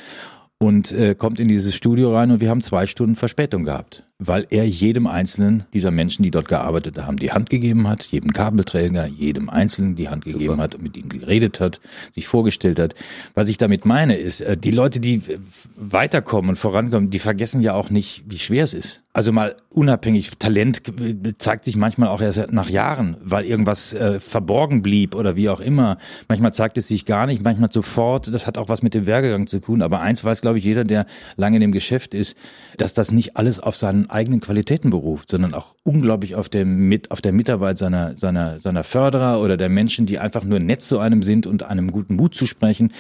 C: und äh, kommt in dieses Studio rein und wir haben zwei Stunden Verspätung gehabt weil er jedem einzelnen dieser Menschen, die dort gearbeitet haben, die Hand gegeben hat, jedem Kabelträger, jedem Einzelnen die Hand Super. gegeben hat, mit ihm geredet hat, sich vorgestellt hat. Was ich damit meine, ist, äh, die Leute, die weiterkommen und vorankommen, die vergessen ja auch nicht, wie schwer es ist. Also mal unabhängig, Talent zeigt sich manchmal auch erst nach Jahren, weil irgendwas äh, verborgen blieb oder wie auch immer. Manchmal zeigt es sich gar nicht, manchmal sofort. Das hat auch was mit dem Werdegang zu tun. Aber eins weiß, glaube ich, jeder, der lange in dem Geschäft ist, dass das nicht alles auf seinen eigenen Qualitäten beruft, sondern auch unglaublich auf der, mit, auf der Mitarbeit seiner, seiner, seiner Förderer oder der Menschen, die einfach nur nett zu einem sind und einem guten Mut zu sprechen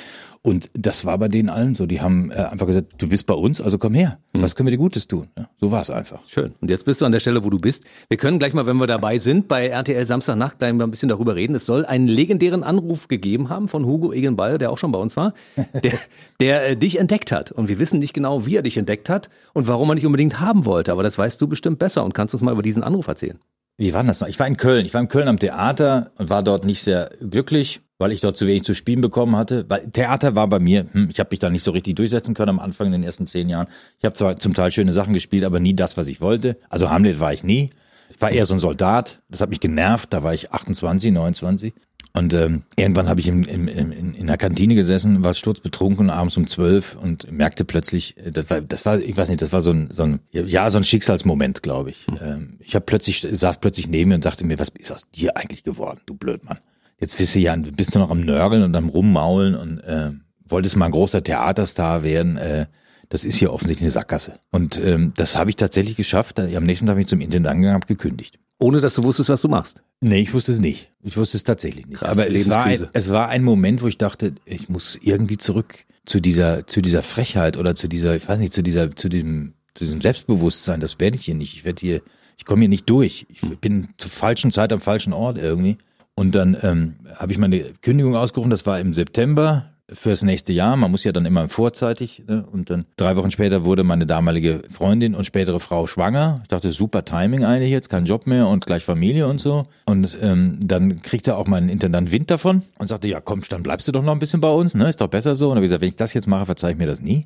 C: und das war bei denen allen so. Die haben äh, einfach gesagt, du bist bei uns, also komm her. Mhm. Was können wir dir Gutes tun? Ja, so war es einfach.
B: Schön. Und jetzt bist du an der Stelle, wo du bist. Wir können gleich mal, wenn wir dabei sind, bei RTL Samstagnacht gleich mal ein bisschen darüber reden. Es soll einen legendären Anruf gegeben haben von Hugo Egenball, der auch schon bei uns war, (laughs) der, der äh, dich entdeckt hat. Und wir wissen nicht genau, wie er dich entdeckt hat und warum er dich unbedingt haben wollte. Aber das weißt du bestimmt besser und kannst uns mal über diesen Anruf erzählen.
C: Wie war das noch? Ich war in Köln. Ich war in Köln am Theater und war dort nicht sehr glücklich, weil ich dort zu wenig zu spielen bekommen hatte. Weil Theater war bei mir, hm, ich habe mich da nicht so richtig durchsetzen können am Anfang in den ersten zehn Jahren. Ich habe zwar zum Teil schöne Sachen gespielt, aber nie das, was ich wollte. Also Hamlet war ich nie. Ich war eher so ein Soldat. Das hat mich genervt. Da war ich 28, 29. Und ähm, irgendwann habe ich in, in, in, in der Kantine gesessen, war sturzbetrunken abends um zwölf und merkte plötzlich, äh, das war, das war, ich weiß nicht, das war so ein, so ein ja, so ein Schicksalsmoment, glaube ich. Hm. Ähm, ich habe plötzlich, saß plötzlich neben mir und sagte mir, was ist aus dir eigentlich geworden, du Blödmann? Jetzt bist du ja, bist du noch am Nörgeln und am Rummaulen und äh, wolltest mal ein großer Theaterstar werden. Äh, das ist hier offensichtlich eine Sackgasse. Und ähm, das habe ich tatsächlich geschafft. Am nächsten Tag bin ich zum Intendant gegangen, habe gekündigt.
B: Ohne dass du wusstest, was du machst?
C: Nee, ich wusste es nicht. Ich wusste es tatsächlich nicht. Krass, Aber es war, ein, es war ein Moment, wo ich dachte, ich muss irgendwie zurück zu dieser, zu dieser Frechheit oder zu dieser, ich weiß nicht, zu dieser, zu diesem, zu diesem Selbstbewusstsein. Das werde ich hier nicht. Ich werde hier, ich komme hier nicht durch. Ich bin zur falschen Zeit am falschen Ort irgendwie. Und dann ähm, habe ich meine Kündigung ausgerufen. Das war im September fürs nächste Jahr. Man muss ja dann immer vorzeitig. Ne? Und dann drei Wochen später wurde meine damalige Freundin und spätere Frau schwanger. Ich dachte, super Timing eigentlich jetzt, kein Job mehr und gleich Familie und so. Und ähm, dann kriegte auch mein Intendant Wind davon und sagte, ja komm, dann bleibst du doch noch ein bisschen bei uns, ne? Ist doch besser so. Und dann habe ich gesagt, wenn ich das jetzt mache, verzeih ich mir das nie.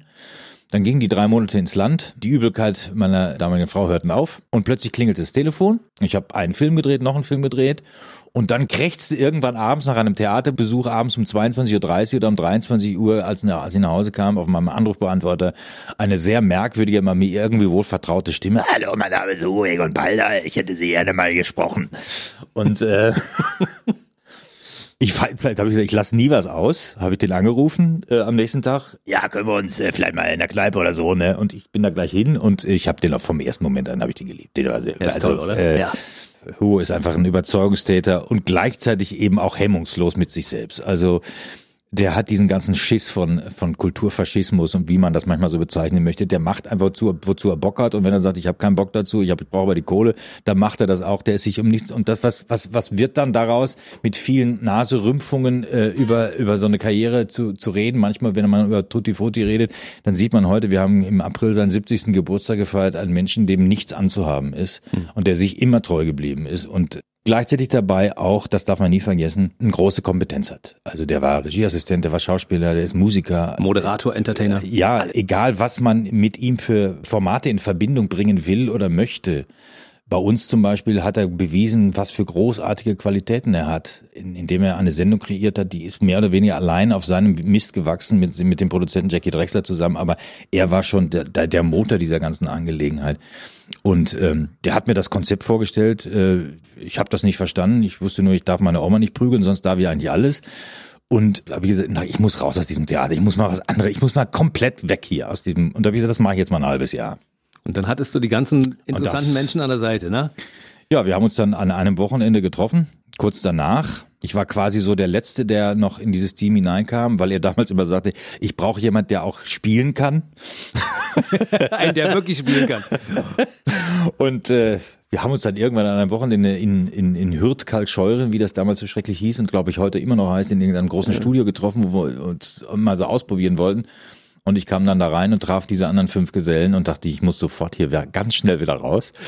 C: Dann gingen die drei Monate ins Land. Die Übelkeit meiner damaligen Frau hörten auf. Und plötzlich klingelte das Telefon. Ich habe einen Film gedreht, noch einen Film gedreht. Und dann krächzte irgendwann abends nach einem Theaterbesuch, abends um 22.30 Uhr oder um 23 Uhr, als, als ich nach Hause kam, auf meinem Anrufbeantworter, eine sehr merkwürdige, aber mir irgendwie wohl vertraute Stimme. Hallo, mein Name ist Uwe Egon Balder, ich hätte Sie gerne mal gesprochen. Und äh, (laughs) ich, vielleicht habe ich gesagt, ich lasse nie was aus. Habe ich den angerufen äh, am nächsten Tag. Ja, können wir uns äh, vielleicht mal in der Kneipe oder so, ne? Und ich bin da gleich hin und ich habe den auch vom ersten Moment an habe ich den geliebt. Den war sehr,
B: ist also, toll, oder? Äh, ja.
C: Hugo ist einfach ein Überzeugungstäter und gleichzeitig eben auch hemmungslos mit sich selbst. Also der hat diesen ganzen Schiss von, von Kulturfaschismus und wie man das manchmal so bezeichnen möchte. Der macht einfach, wozu, wozu er Bock hat. Und wenn er sagt, ich habe keinen Bock dazu, ich, hab, ich brauche aber die Kohle, dann macht er das auch. Der ist sich um nichts. Und das, was, was, was wird dann daraus, mit vielen Naserümpfungen äh, über, über so eine Karriere zu, zu reden? Manchmal, wenn man über Tutti Frutti redet, dann sieht man heute, wir haben im April seinen 70. Geburtstag gefeiert, einen Menschen, dem nichts anzuhaben ist hm. und der sich immer treu geblieben ist. Und gleichzeitig dabei auch, das darf man nie vergessen, eine große Kompetenz hat. Also der war Regieassistent, der war Schauspieler, der ist Musiker.
B: Moderator, Entertainer.
C: Ja, egal was man mit ihm für Formate in Verbindung bringen will oder möchte. Bei uns zum Beispiel hat er bewiesen, was für großartige Qualitäten er hat, indem er eine Sendung kreiert hat, die ist mehr oder weniger allein auf seinem Mist gewachsen mit, mit dem Produzenten Jackie Drexler zusammen, aber er war schon der, der Motor dieser ganzen Angelegenheit. Und ähm, der hat mir das Konzept vorgestellt. Äh, ich habe das nicht verstanden. Ich wusste nur, ich darf meine Oma nicht prügeln, sonst darf ich eigentlich alles. Und habe gesagt, na, ich muss raus aus diesem Theater. Ich muss mal was anderes. Ich muss mal komplett weg hier aus diesem. Und da habe ich gesagt, das mache ich jetzt mal ein halbes Jahr.
B: Und dann hattest du die ganzen interessanten das, Menschen an der Seite, ne?
C: Ja, wir haben uns dann an einem Wochenende getroffen, kurz danach. Ich war quasi so der Letzte, der noch in dieses Team hineinkam, weil er damals immer sagte, ich brauche jemand, der auch spielen kann. (laughs)
B: Ein, der wirklich spielen kann.
C: Und äh, wir haben uns dann irgendwann an einem Wochenende in, in, in Hürth Kaltscheuren, wie das damals so schrecklich hieß und glaube ich heute immer noch heißt, in irgendeinem großen Studio getroffen, wo wir uns mal so ausprobieren wollten. Und ich kam dann da rein und traf diese anderen fünf Gesellen und dachte, ich muss sofort hier ganz schnell wieder raus. (laughs)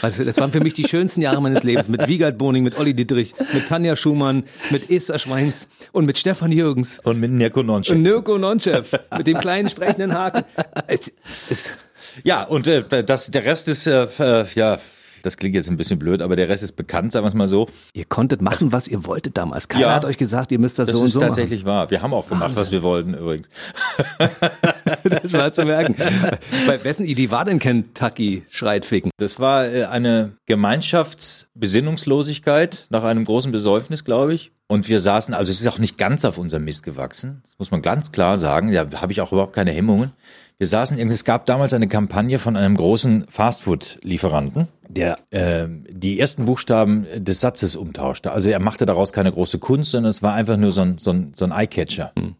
B: Also das waren für mich die schönsten Jahre meines Lebens. Mit Wiegald Boning, mit Olli Dietrich, mit Tanja Schumann, mit Esther Schweins und mit Stefan Jürgens.
C: Und mit Mirko Nonchef.
B: Und Mirko Nonchef. mit dem kleinen sprechenden Haken. (laughs) Es, es,
C: ja, und äh, das, der Rest ist, äh, äh, ja, das klingt jetzt ein bisschen blöd, aber der Rest ist bekannt, sagen wir es mal so.
B: Ihr konntet machen, was ihr wolltet damals. Keiner ja, hat euch gesagt, ihr müsst das,
C: das
B: so und so
C: Das ist tatsächlich wahr. Wir haben auch gemacht, Wahnsinn. was wir wollten übrigens. (laughs)
B: das war zu merken. Bei wessen Idee war denn Kentucky schreit ficken?
C: Das war äh, eine Gemeinschaftsbesinnungslosigkeit nach einem großen Besäufnis, glaube ich. Und wir saßen, also es ist auch nicht ganz auf unserem Mist gewachsen. Das muss man ganz klar sagen. Da habe ich auch überhaupt keine Hemmungen. Wir saßen irgendwie, es gab damals eine Kampagne von einem großen Fastfood-Lieferanten, der äh, die ersten Buchstaben des Satzes umtauschte. Also er machte daraus keine große Kunst, sondern es war einfach nur so ein, so ein, so ein Eyecatcher. Hm.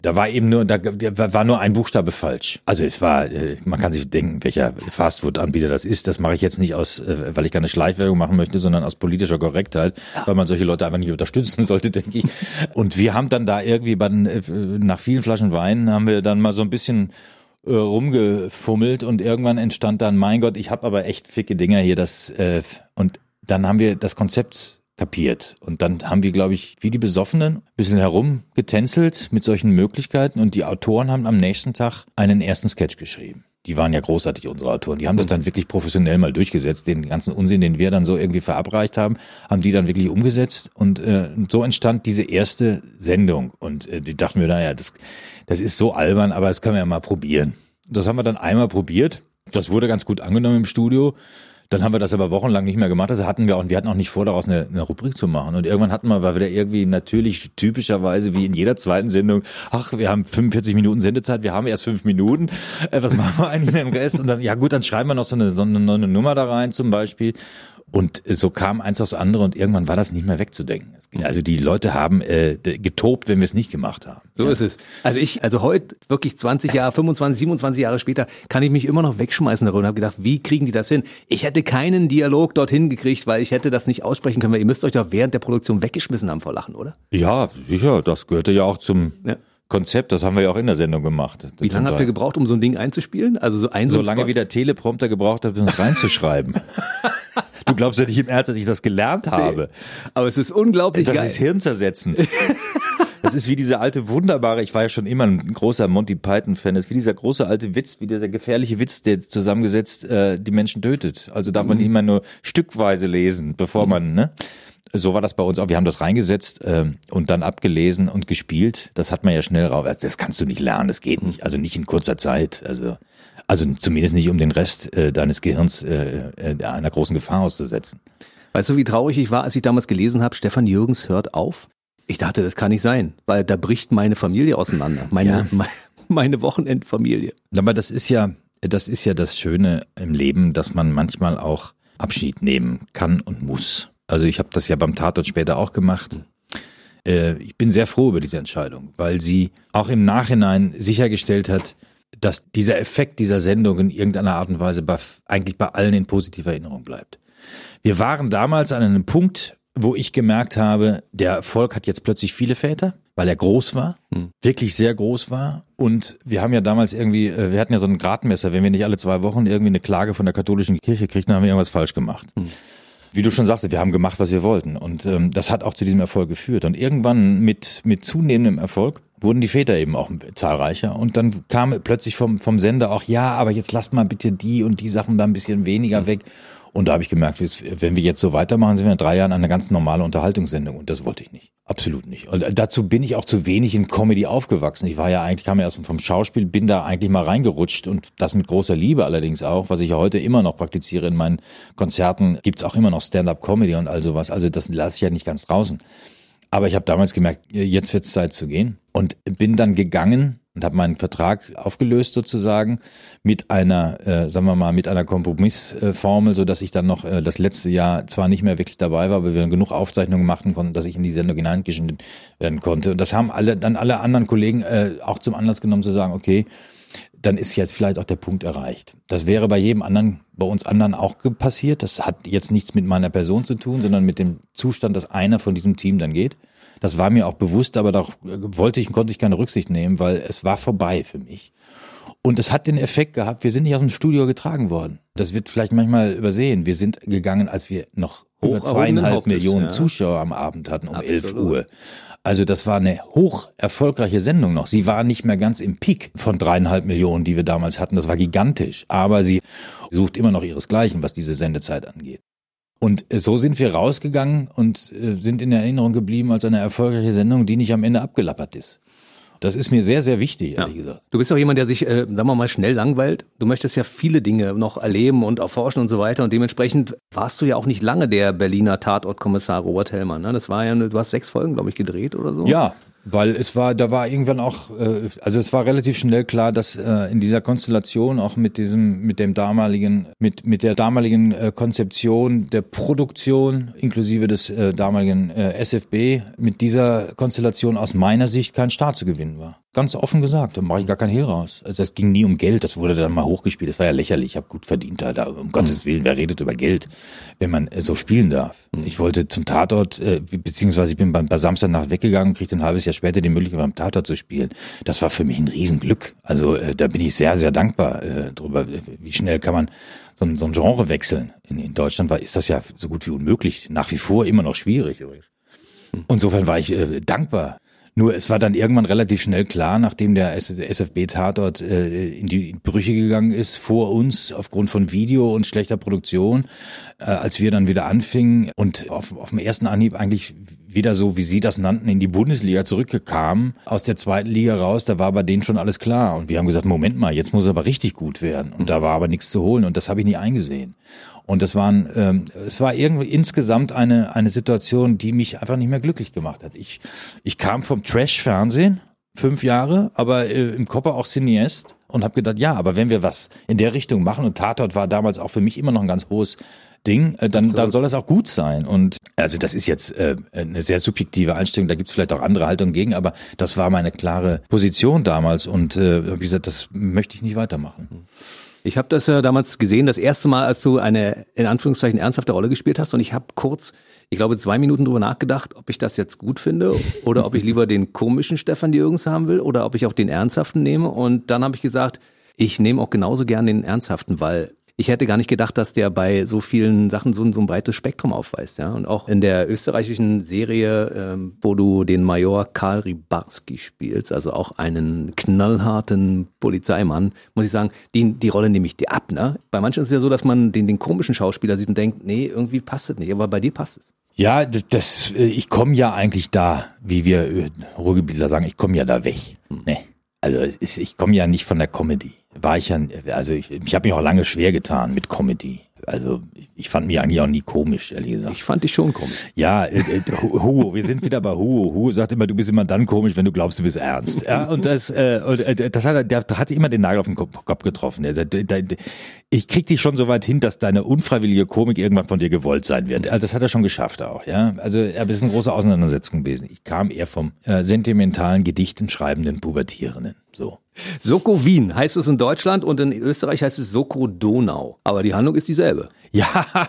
C: Da war eben nur, da war nur ein Buchstabe falsch. Also es war, äh, man kann sich denken, welcher Fastfood-Anbieter das ist. Das mache ich jetzt nicht aus, äh, weil ich keine Schleichwerbung machen möchte, sondern aus politischer Korrektheit, weil man solche Leute einfach nicht unterstützen sollte, denke ich. (laughs) Und wir haben dann da irgendwie bei, äh, nach vielen Flaschen Wein haben wir dann mal so ein bisschen äh, rumgefummelt und irgendwann entstand dann, mein Gott, ich habe aber echt ficke Dinger hier, das äh, und dann haben wir das Konzept kapiert. Und dann haben wir, glaube ich, wie die Besoffenen, ein bisschen herumgetänzelt mit solchen Möglichkeiten und die Autoren haben am nächsten Tag einen ersten Sketch geschrieben. Die waren ja großartig, unsere Autoren. Die haben das dann wirklich professionell mal durchgesetzt. Den ganzen Unsinn, den wir dann so irgendwie verabreicht haben, haben die dann wirklich umgesetzt. Und äh, so entstand diese erste Sendung. Und äh, die dachten wir, naja, das, das ist so albern, aber das können wir ja mal probieren. Das haben wir dann einmal probiert. Das wurde ganz gut angenommen im Studio. Dann haben wir das aber wochenlang nicht mehr gemacht. Also hatten wir auch, wir hatten auch nicht vor, daraus eine, eine Rubrik zu machen. Und irgendwann hatten wir, war wieder irgendwie natürlich typischerweise wie in jeder zweiten Sendung, ach, wir haben 45 Minuten Sendezeit, wir haben erst fünf Minuten. Äh, was machen wir eigentlich im Rest? Und dann, ja gut, dann schreiben wir noch so eine, so eine neue Nummer da rein zum Beispiel. Und so kam eins aufs andere und irgendwann war das nicht mehr wegzudenken. Also die Leute haben äh, getobt, wenn wir es nicht gemacht haben.
B: So ja. ist es. Also ich, also heute wirklich 20 Jahre, 25, 27 Jahre später, kann ich mich immer noch wegschmeißen darüber und habe gedacht, wie kriegen die das hin? Ich hätte keinen Dialog dorthin gekriegt, weil ich hätte das nicht aussprechen können, weil ihr müsst euch doch während der Produktion weggeschmissen haben vor Lachen, oder?
C: Ja, sicher. Das gehörte ja auch zum ja. Konzept, das haben wir ja auch in der Sendung gemacht.
B: Wie lange habt ihr gebraucht, um so ein Ding einzuspielen? Also so ein
C: so lange wie der Teleprompter gebraucht hat, um es reinzuschreiben. (laughs) Du glaubst ja nicht im Ernst, dass ich das gelernt habe.
B: Nee, aber es ist unglaublich
C: das
B: geil.
C: Das ist hirnzersetzend. Das ist wie diese alte wunderbare, ich war ja schon immer ein großer Monty Python-Fan, das ist wie dieser große alte Witz, wie dieser gefährliche Witz, der zusammengesetzt äh, die Menschen tötet. Also darf man mhm. ihn immer nur stückweise lesen, bevor mhm. man, ne? So war das bei uns auch. Wir haben das reingesetzt äh, und dann abgelesen und gespielt. Das hat man ja schnell raus. Das kannst du nicht lernen, das geht nicht. Also nicht in kurzer Zeit. Also also zumindest nicht, um den Rest äh, deines Gehirns äh, äh, einer großen Gefahr auszusetzen.
B: Weißt du, wie traurig ich war, als ich damals gelesen habe, Stefan Jürgens hört auf? Ich dachte, das kann nicht sein, weil da bricht meine Familie auseinander. Meine, ja. meine, (laughs) meine Wochenendfamilie.
C: Aber das ist ja, das ist ja das Schöne im Leben, dass man manchmal auch Abschied nehmen kann und muss. Also ich habe das ja beim Tatort später auch gemacht. Äh, ich bin sehr froh über diese Entscheidung, weil sie auch im Nachhinein sichergestellt hat, dass dieser Effekt dieser Sendung in irgendeiner Art und Weise bei, eigentlich bei allen in positiver Erinnerung bleibt. Wir waren damals an einem Punkt, wo ich gemerkt habe, der Erfolg hat jetzt plötzlich viele Väter, weil er groß war, hm. wirklich sehr groß war. Und wir haben ja damals irgendwie, äh, wir hatten ja so ein Gradmesser, wenn wir nicht alle zwei Wochen irgendwie eine Klage von der katholischen Kirche kriegten, haben wir irgendwas falsch gemacht. Hm. Wie du schon sagst, wir haben gemacht, was wir wollten. Und ähm, das hat auch zu diesem Erfolg geführt. Und irgendwann mit, mit zunehmendem Erfolg wurden die Väter eben auch zahlreicher. Und dann kam plötzlich vom, vom Sender auch, ja, aber jetzt lasst mal bitte die und die Sachen da ein bisschen weniger weg. Und da habe ich gemerkt, wenn wir jetzt so weitermachen, sind wir in drei Jahren eine ganz normale Unterhaltungssendung. Und das wollte ich nicht. Absolut nicht. Und dazu bin ich auch zu wenig in Comedy aufgewachsen. Ich war ja eigentlich, kam ja erst vom Schauspiel, bin da eigentlich mal reingerutscht und das mit großer Liebe allerdings auch, was ich ja heute immer noch praktiziere in meinen Konzerten, gibt's auch immer noch Stand-up-Comedy und all sowas. Also das lasse ich ja nicht ganz draußen. Aber ich habe damals gemerkt, jetzt wird es Zeit zu gehen und bin dann gegangen und habe meinen Vertrag aufgelöst sozusagen mit einer, äh, sagen wir mal, mit einer Kompromissformel, so dass ich dann noch äh, das letzte Jahr zwar nicht mehr wirklich dabei war, aber wir genug Aufzeichnungen machen konnten, dass ich in die Sendung hineingeschnitten werden konnte. Und das haben alle dann alle anderen Kollegen äh, auch zum Anlass genommen zu sagen, okay, dann ist jetzt vielleicht auch der Punkt erreicht. Das wäre bei jedem anderen, bei uns anderen auch passiert. Das hat jetzt nichts mit meiner Person zu tun, sondern mit dem Zustand, dass einer von diesem Team dann geht. Das war mir auch bewusst, aber darauf wollte ich und konnte ich keine Rücksicht nehmen, weil es war vorbei für mich. Und es hat den Effekt gehabt, wir sind nicht aus dem Studio getragen worden. Das wird vielleicht manchmal übersehen. Wir sind gegangen, als wir noch über zweieinhalb Millionen ja. Zuschauer am Abend hatten um Absolut. 11 Uhr. Also das war eine hoch erfolgreiche Sendung noch. Sie war nicht mehr ganz im Peak von dreieinhalb Millionen, die wir damals hatten. Das war gigantisch. Aber sie sucht immer noch ihresgleichen, was diese Sendezeit angeht. Und so sind wir rausgegangen und äh, sind in Erinnerung geblieben als eine erfolgreiche Sendung, die nicht am Ende abgelappert ist. Das ist mir sehr, sehr wichtig, ehrlich ja. gesagt.
B: Du bist auch jemand, der sich, äh, sagen wir mal, schnell langweilt. Du möchtest ja viele Dinge noch erleben und erforschen und so weiter. Und dementsprechend warst du ja auch nicht lange der Berliner Tatortkommissar Robert Hellmann. Ne? Das war ja, du hast sechs Folgen, glaube ich, gedreht oder so.
C: Ja, weil es war, da war irgendwann auch, äh, also es war relativ schnell klar, dass äh, in dieser Konstellation auch mit diesem, mit dem damaligen, mit mit der damaligen äh, Konzeption der Produktion inklusive des äh, damaligen äh, SFB mit dieser Konstellation aus meiner Sicht kein Start zu gewinnen war. Ganz offen gesagt, da mache ich gar keinen Hehl raus. Also es ging nie um Geld, das wurde dann mal hochgespielt. Das war ja lächerlich, ich habe gut verdient da, um Gottes Willen, wer redet über Geld, wenn man äh, so spielen darf. Mhm. Ich wollte zum Tatort, äh, beziehungsweise ich bin bei, bei Samstagnacht weggegangen, kriegte ein halbes Jahr später die Möglichkeit beim Tatort zu spielen. Das war für mich ein Riesenglück. Also äh, da bin ich sehr, sehr dankbar äh, drüber. Wie schnell kann man so ein, so ein Genre wechseln? In, in Deutschland war, ist das ja so gut wie unmöglich. Nach wie vor immer noch schwierig übrigens. Insofern war ich äh, dankbar nur es war dann irgendwann relativ schnell klar, nachdem der SFB-Tatort äh, in die Brüche gegangen ist, vor uns aufgrund von Video und schlechter Produktion, äh, als wir dann wieder anfingen und auf, auf dem ersten Anhieb eigentlich wieder so, wie Sie das nannten, in die Bundesliga zurückgekamen, aus der zweiten Liga raus, da war bei denen schon alles klar. Und wir haben gesagt, Moment mal, jetzt muss es aber richtig gut werden. Und da war aber nichts zu holen und das habe ich nie eingesehen. Und das waren, ähm, es war irgendwie insgesamt eine, eine Situation, die mich einfach nicht mehr glücklich gemacht hat. Ich, ich kam vom Trash-Fernsehen, fünf Jahre, aber äh, im Kopf auch Cineast und habe gedacht, ja, aber wenn wir was in der Richtung machen und Tatort war damals auch für mich immer noch ein ganz hohes Ding, äh, dann, dann soll das auch gut sein. Und also das ist jetzt äh, eine sehr subjektive Einstellung, da gibt es vielleicht auch andere Haltungen gegen, aber das war meine klare Position damals und äh, habe gesagt, das möchte ich nicht weitermachen. Mhm.
B: Ich habe das ja damals gesehen, das erste Mal, als du eine in Anführungszeichen ernsthafte Rolle gespielt hast und ich habe kurz, ich glaube zwei Minuten drüber nachgedacht, ob ich das jetzt gut finde oder ob ich lieber den komischen Stefan Jürgens haben will oder ob ich auch den ernsthaften nehme und dann habe ich gesagt, ich nehme auch genauso gern den ernsthaften, weil ich hätte gar nicht gedacht, dass der bei so vielen Sachen so, so ein breites Spektrum aufweist. Ja? Und auch in der österreichischen Serie, ähm, wo du den Major Karl Ribarski spielst, also auch einen knallharten Polizeimann, muss ich sagen, die, die Rolle nehme ich dir ab. Ne? Bei manchen ist es ja so, dass man den, den komischen Schauspieler sieht und denkt, nee, irgendwie passt es nicht. Aber bei dir passt es.
C: Ja, das, äh, ich komme ja eigentlich da, wie wir äh, Ruhrgebietler sagen, ich komme ja da weg. Hm. Nee. Also ist, ich komme ja nicht von der Comedy. War ich ja, also ich, ich habe mich auch lange schwer getan mit Comedy. Also ich fand mich eigentlich auch nie komisch, ehrlich gesagt.
B: Ich fand dich schon komisch.
C: Ja, äh, äh, Hugo, wir sind wieder bei Hugo. Hugo sagt immer, du bist immer dann komisch, wenn du glaubst, du bist ernst. Ja, und das, äh, und, äh, das hat er, der hat immer den Nagel auf den Kopf getroffen. Der, der, der, ich krieg dich schon so weit hin, dass deine unfreiwillige Komik irgendwann von dir gewollt sein wird. Also das hat er schon geschafft auch, ja. Also er ist eine große Auseinandersetzung gewesen. Ich kam eher vom äh, sentimentalen, Gedichten schreibenden Pubertierenden. So.
B: Soko Wien heißt es in Deutschland und in Österreich heißt es Soko Donau. Aber die Handlung ist dieselbe.
C: Ja, (laughs)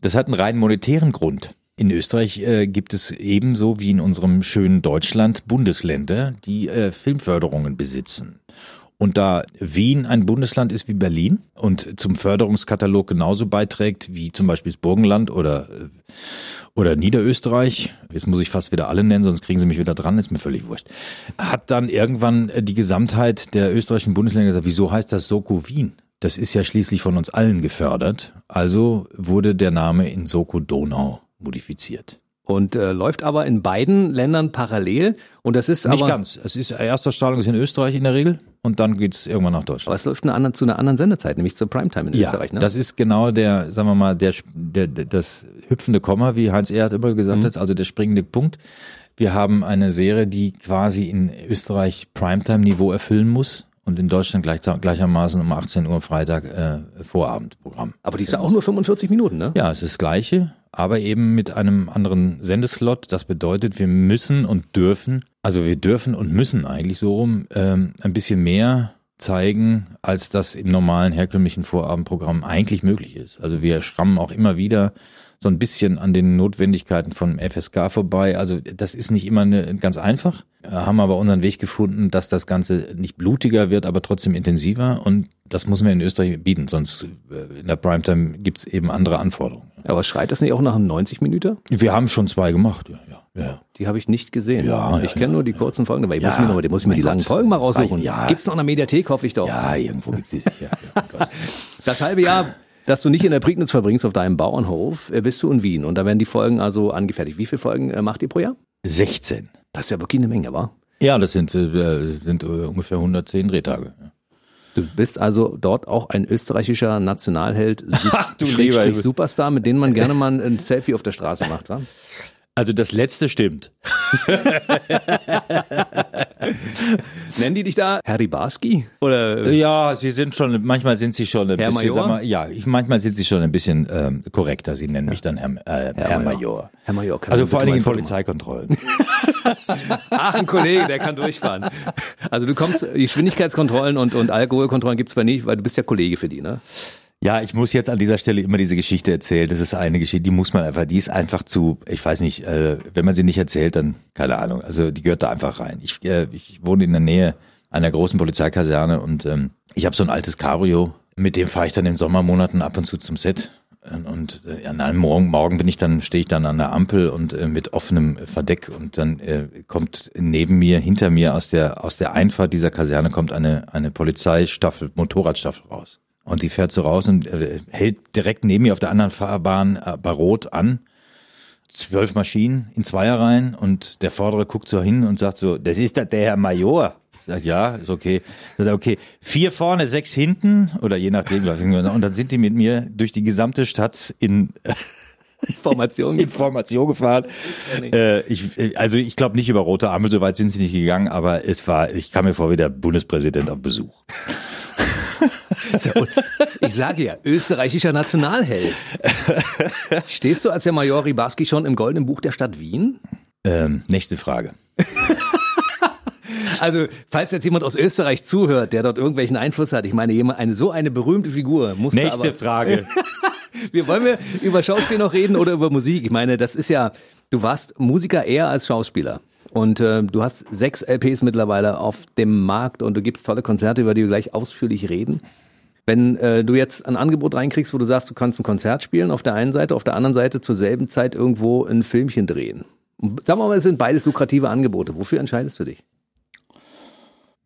C: das hat einen rein monetären Grund. In Österreich äh, gibt es ebenso wie in unserem schönen Deutschland Bundesländer, die äh, Filmförderungen besitzen. Und da Wien ein Bundesland ist wie Berlin und zum Förderungskatalog genauso beiträgt wie zum Beispiel das Burgenland oder, äh, oder Niederösterreich, jetzt muss ich fast wieder alle nennen, sonst kriegen sie mich wieder dran, ist mir völlig wurscht, hat dann irgendwann äh, die Gesamtheit der österreichischen Bundesländer gesagt, wieso heißt das Soko Wien? Das ist ja schließlich von uns allen gefördert. Also wurde der Name in Soko Donau modifiziert
B: und äh, läuft aber in beiden Ländern parallel. Und das ist
C: nicht
B: aber,
C: ganz. Es ist erster Strahlung ist in Österreich in der Regel und dann geht's irgendwann nach Deutschland.
B: Aber es läuft eine andere, zu einer anderen Sendezeit, nämlich zur Primetime in
C: ja,
B: Österreich. Ne?
C: Das ist genau der, sagen wir mal, der, der, das hüpfende Komma, wie Heinz Erhardt immer gesagt hat, also der springende Punkt. Wir haben eine Serie, die quasi in Österreich Primetime-Niveau erfüllen muss und in Deutschland gleich, gleichermaßen um 18 Uhr Freitag äh, Vorabendprogramm.
B: Aber die ist ja auch nur 45 Minuten, ne?
C: Ja, es ist das Gleiche, aber eben mit einem anderen Sendeslot. Das bedeutet, wir müssen und dürfen, also wir dürfen und müssen eigentlich so rum ähm, ein bisschen mehr zeigen, als das im normalen herkömmlichen Vorabendprogramm eigentlich möglich ist. Also wir schrammen auch immer wieder so ein bisschen an den Notwendigkeiten von FSK vorbei. Also das ist nicht immer eine, ganz einfach, haben aber unseren Weg gefunden, dass das Ganze nicht blutiger wird, aber trotzdem intensiver und das müssen wir in Österreich bieten, sonst äh, in der Primetime gibt's eben andere Anforderungen.
B: Aber schreit das nicht auch nach einem 90 Minuten?
C: Wir haben schon zwei gemacht, ja. ja. ja.
B: Die habe ich nicht gesehen.
C: Ja,
B: ich
C: ja,
B: kenne nur die kurzen Folgen, aber ich muss mir, noch, muss ich mir die langen
C: Gott.
B: Folgen mal raussuchen.
C: ja.
B: Gibt's noch in der Mediathek, hoffe ich doch.
C: Ja, irgendwo gibt's die sicher. (laughs)
B: Das halbe Jahr, das du nicht in der Prignitz verbringst auf deinem Bauernhof, äh, bist du in Wien und da werden die Folgen also angefertigt. Wie viele Folgen äh, macht ihr pro Jahr?
C: 16.
B: Das ist ja wirklich eine Menge, wa?
C: Ja, das sind, äh, sind äh, ungefähr 110 Drehtage. ja.
B: Du bist also dort auch ein österreichischer Nationalheld, (laughs)
C: Ach,
B: Superstar, mit dem man gerne mal ein Selfie auf der Straße macht, wa?
C: Also das letzte stimmt. (laughs)
B: Nennen die dich da Harry Barski? Oder
C: Ja, sie sind schon, manchmal sind sie schon ein
B: Herr
C: bisschen,
B: Major?
C: mal, ja, ich, manchmal sind sie schon ein bisschen ähm, korrekter. Sie nennen mich dann Herr, äh, Herr, Major.
B: Herr Major, kannst
C: Also vor allen Dingen in Polizeikontrollen. (laughs) (laughs)
B: Ach, ein Kollege, der kann durchfahren. Also du kommst, die Geschwindigkeitskontrollen und, und Alkoholkontrollen gibt's bei nicht, weil du bist ja Kollege für die, ne?
C: Ja, ich muss jetzt an dieser Stelle immer diese Geschichte erzählen. Das ist eine Geschichte, die muss man einfach, die ist einfach zu, ich weiß nicht, äh, wenn man sie nicht erzählt, dann keine Ahnung. Also die gehört da einfach rein. Ich, äh, ich wohne in der Nähe einer großen Polizeikaserne und ähm, ich habe so ein altes Cabrio, mit dem fahre ich dann in Sommermonaten ab und zu zum Set. Und äh, an einem Morgen, Morgen bin ich dann, stehe ich dann an der Ampel und äh, mit offenem Verdeck und dann äh, kommt neben mir, hinter mir aus der aus der Einfahrt dieser Kaserne kommt eine eine Polizeistaffel, Motorradstaffel raus. Und die fährt so raus und äh, hält direkt neben mir auf der anderen Fahrbahn äh, bei Rot an. Zwölf Maschinen in Zweierreihen und der Vordere guckt so hin und sagt so, das ist der Herr Major. Ich sag, ja, ist okay. Sagt okay, vier vorne, sechs hinten oder je nachdem. was. Und dann sind die mit mir durch die gesamte Stadt in (laughs)
B: Formation.
C: in Formation gefahren. Äh, ich, also ich glaube nicht über rote Ampel, so weit sind sie nicht gegangen, aber es war, ich kam mir vor wie der Bundespräsident auf Besuch.
B: Ich sage ja, österreichischer Nationalheld. Stehst du als der Major Ribaski schon im goldenen Buch der Stadt Wien?
C: Ähm, nächste Frage. (laughs)
B: Also, falls jetzt jemand aus Österreich zuhört, der dort irgendwelchen Einfluss hat, ich meine, jemand, eine so eine berühmte Figur musste
C: Nächste
B: aber,
C: Frage. (laughs)
B: Wir wollen wir über Schauspiel noch reden oder über Musik? Ich meine, das ist ja, du warst Musiker eher als Schauspieler. Und äh, du hast sechs LPs mittlerweile auf dem Markt und du gibst tolle Konzerte, über die wir gleich ausführlich reden. Wenn äh, du jetzt ein Angebot reinkriegst, wo du sagst, du kannst ein Konzert spielen auf der einen Seite, auf der anderen Seite zur selben Zeit irgendwo ein Filmchen drehen. Sagen wir mal, es sind beides lukrative Angebote. Wofür entscheidest du dich?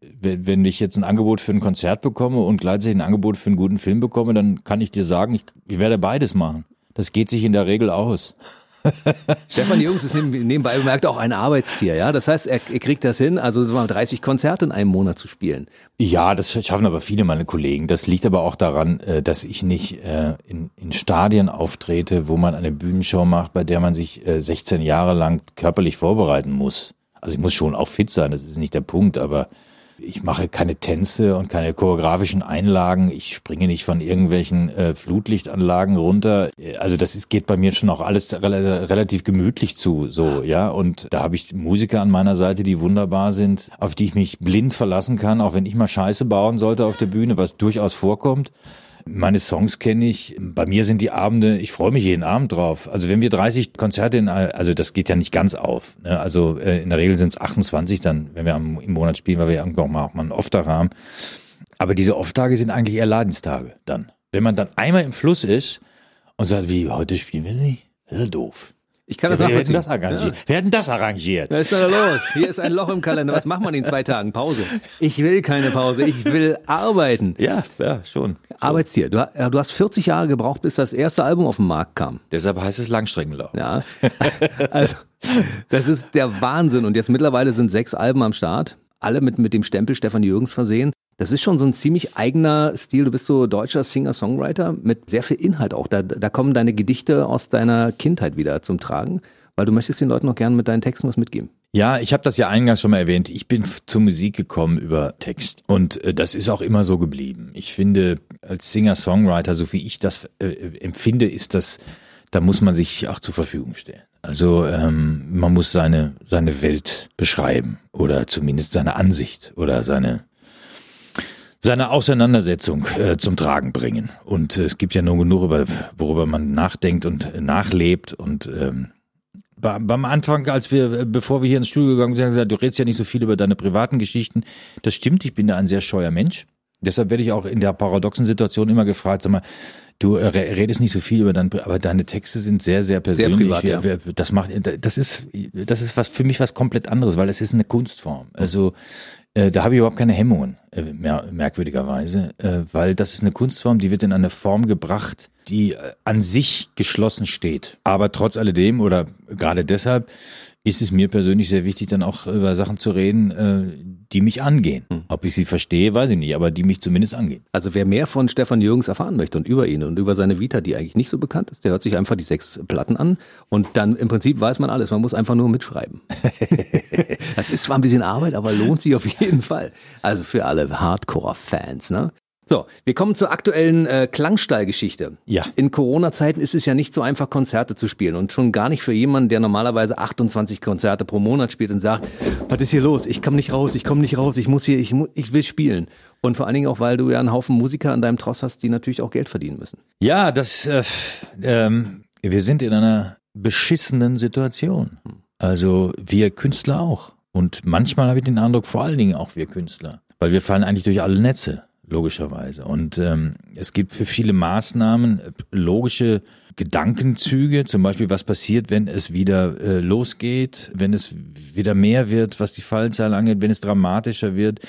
C: wenn, wenn ich jetzt ein Angebot für ein Konzert bekomme und gleichzeitig ein Angebot für einen guten Film bekomme, dann kann ich dir sagen, ich, ich werde beides machen. Das geht sich in der Regel aus. (laughs)
B: Stefan Jungs ist neben- nebenbei bemerkt auch ein Arbeitstier, ja. Das heißt, er, er kriegt das hin, also sagen wir mal, 30 Konzerte in einem Monat zu spielen.
C: Ja, das schaffen aber viele meiner Kollegen. Das liegt aber auch daran, äh, dass ich nicht äh, in, in Stadien auftrete, wo man eine Bühnenshow macht, bei der man sich äh, 16 Jahre lang körperlich vorbereiten muss. Also ich muss schon auch fit sein, das ist nicht der Punkt, aber ich mache keine Tänze und keine choreografischen Einlagen. Ich springe nicht von irgendwelchen äh, Flutlichtanlagen runter. Äh, Also das ist, geht bei mir schon auch alles rela relativ gemütlich zu, so ja. Und da habe ich Musiker an meiner Seite, die wunderbar sind, auf die ich mich blind verlassen kann, auch wenn ich mal Scheiße bauen sollte auf der Bühne, was durchaus vorkommt. Meine Songs kenne ich. Bei mir sind die Abende, ich freue mich jeden Abend drauf. Also wenn wir 30 Konzerte in, also das geht ja nicht ganz auf. Ne? Also äh, in der Regel sind es 28 dann, wenn wir am, im Monat spielen, weil wir irgendwann auch mal, auch mal einen Off-Tag haben. Aber diese Off-Tage sind eigentlich eher Leidenstage dann. Wenn man dann einmal im Fluss ist und sagt, wie, heute spielen wir nicht? Das ist ja doof.
B: Ich kann das
C: Wer hat denn
B: nachvollziehen.
C: das arrangiert? Wer hat denn das arrangiert?
B: Was ist denn da los? Hier ist ein Loch im Kalender. Was macht man in zwei Tagen? Pause. Ich will keine Pause. Ich will arbeiten.
C: Ja, ja, schon.
B: Arbeitstier. Du, ja, du hast 40 Jahre gebraucht, bis das erste Album auf den Markt kam.
C: Deshalb heißt es Langstreckenlauf.
B: Ja. (laughs) Also, das ist der Wahnsinn. Und jetzt mittlerweile sind sechs Alben am Start. Alle mit, mit dem Stempel Stefan Jürgens versehen. Das ist schon so ein ziemlich eigener Stil. Du bist so deutscher Singer-Songwriter mit sehr viel Inhalt auch. Da, da kommen deine Gedichte aus deiner Kindheit wieder zum Tragen, weil du möchtest den Leuten auch gerne mit deinen Texten was mitgeben.
C: Ja, ich habe das ja eingangs schon mal erwähnt. Ich bin zur Musik gekommen über Text und äh, das ist auch immer so geblieben. Ich finde, als Singer-Songwriter, so wie ich das äh, empfinde, ist das, da muss man sich auch zur Verfügung stellen. Also ähm, man muss seine seine Welt beschreiben oder zumindest seine Ansicht oder seine seine Auseinandersetzung äh, zum Tragen bringen. Und äh, es gibt ja nur genug, über, worüber man nachdenkt und äh, nachlebt. Und ähm, beim Anfang, als wir, äh, bevor wir hier ins Studio gegangen sind, haben gesagt, du redest ja nicht so viel über deine privaten Geschichten. Das stimmt, ich bin da ein sehr scheuer Mensch. Deshalb werde ich auch in der paradoxen Situation immer gefragt, sag mal, du äh, redest nicht so viel über deine, aber deine Texte sind sehr, sehr persönlich.
B: Sehr privat,
C: ja. Das macht, das ist, das ist was für mich was komplett anderes, weil es ist eine Kunstform. Also äh, da habe ich überhaupt keine Hemmungen, äh, mehr, merkwürdigerweise, äh, weil das ist eine Kunstform, die wird in eine Form gebracht, die äh, an sich geschlossen steht. Aber trotz alledem oder gerade deshalb ist es mir persönlich sehr wichtig, dann auch über Sachen zu reden, äh, die mich angehen. Hm. Ob ich sie verstehe, weiß ich nicht, aber die mich zumindest angehen.
B: Also wer mehr von Stefan Jürgens erfahren möchte und über ihn und über seine Vita, die eigentlich nicht so bekannt ist, der hört sich einfach die sechs Platten an und dann im Prinzip weiß man alles. Man muss einfach nur mitschreiben. (laughs) das ist zwar ein bisschen Arbeit, aber lohnt sich auf jeden Fall. Also für alle Hardcore-Fans, ne? So, wir kommen zur aktuellen äh, Klangstallgeschichte.
C: Ja.
B: In Corona-Zeiten ist es ja nicht so einfach, Konzerte zu spielen und schon gar nicht für jemanden, der normalerweise 28 Konzerte pro Monat spielt und sagt, was ist hier los? Ich komme nicht raus, ich komme nicht raus, ich muss hier, ich, mu ich will spielen. Und vor allen Dingen auch, weil du ja einen Haufen Musiker an deinem Tross hast, die natürlich auch Geld verdienen müssen.
C: Ja, das, äh, ähm, wir sind in einer beschissenen Situation. Also wir Künstler auch. Und manchmal habe ich den Eindruck, vor allen Dingen auch wir Künstler. Weil wir fallen eigentlich durch alle Netze logischerweise. Und ähm, es gibt für viele Maßnahmen logische Gedankenzüge, zum Beispiel was passiert, wenn es wieder äh, losgeht, wenn es wieder mehr wird, was die Fallzahl angeht, wenn es dramatischer wird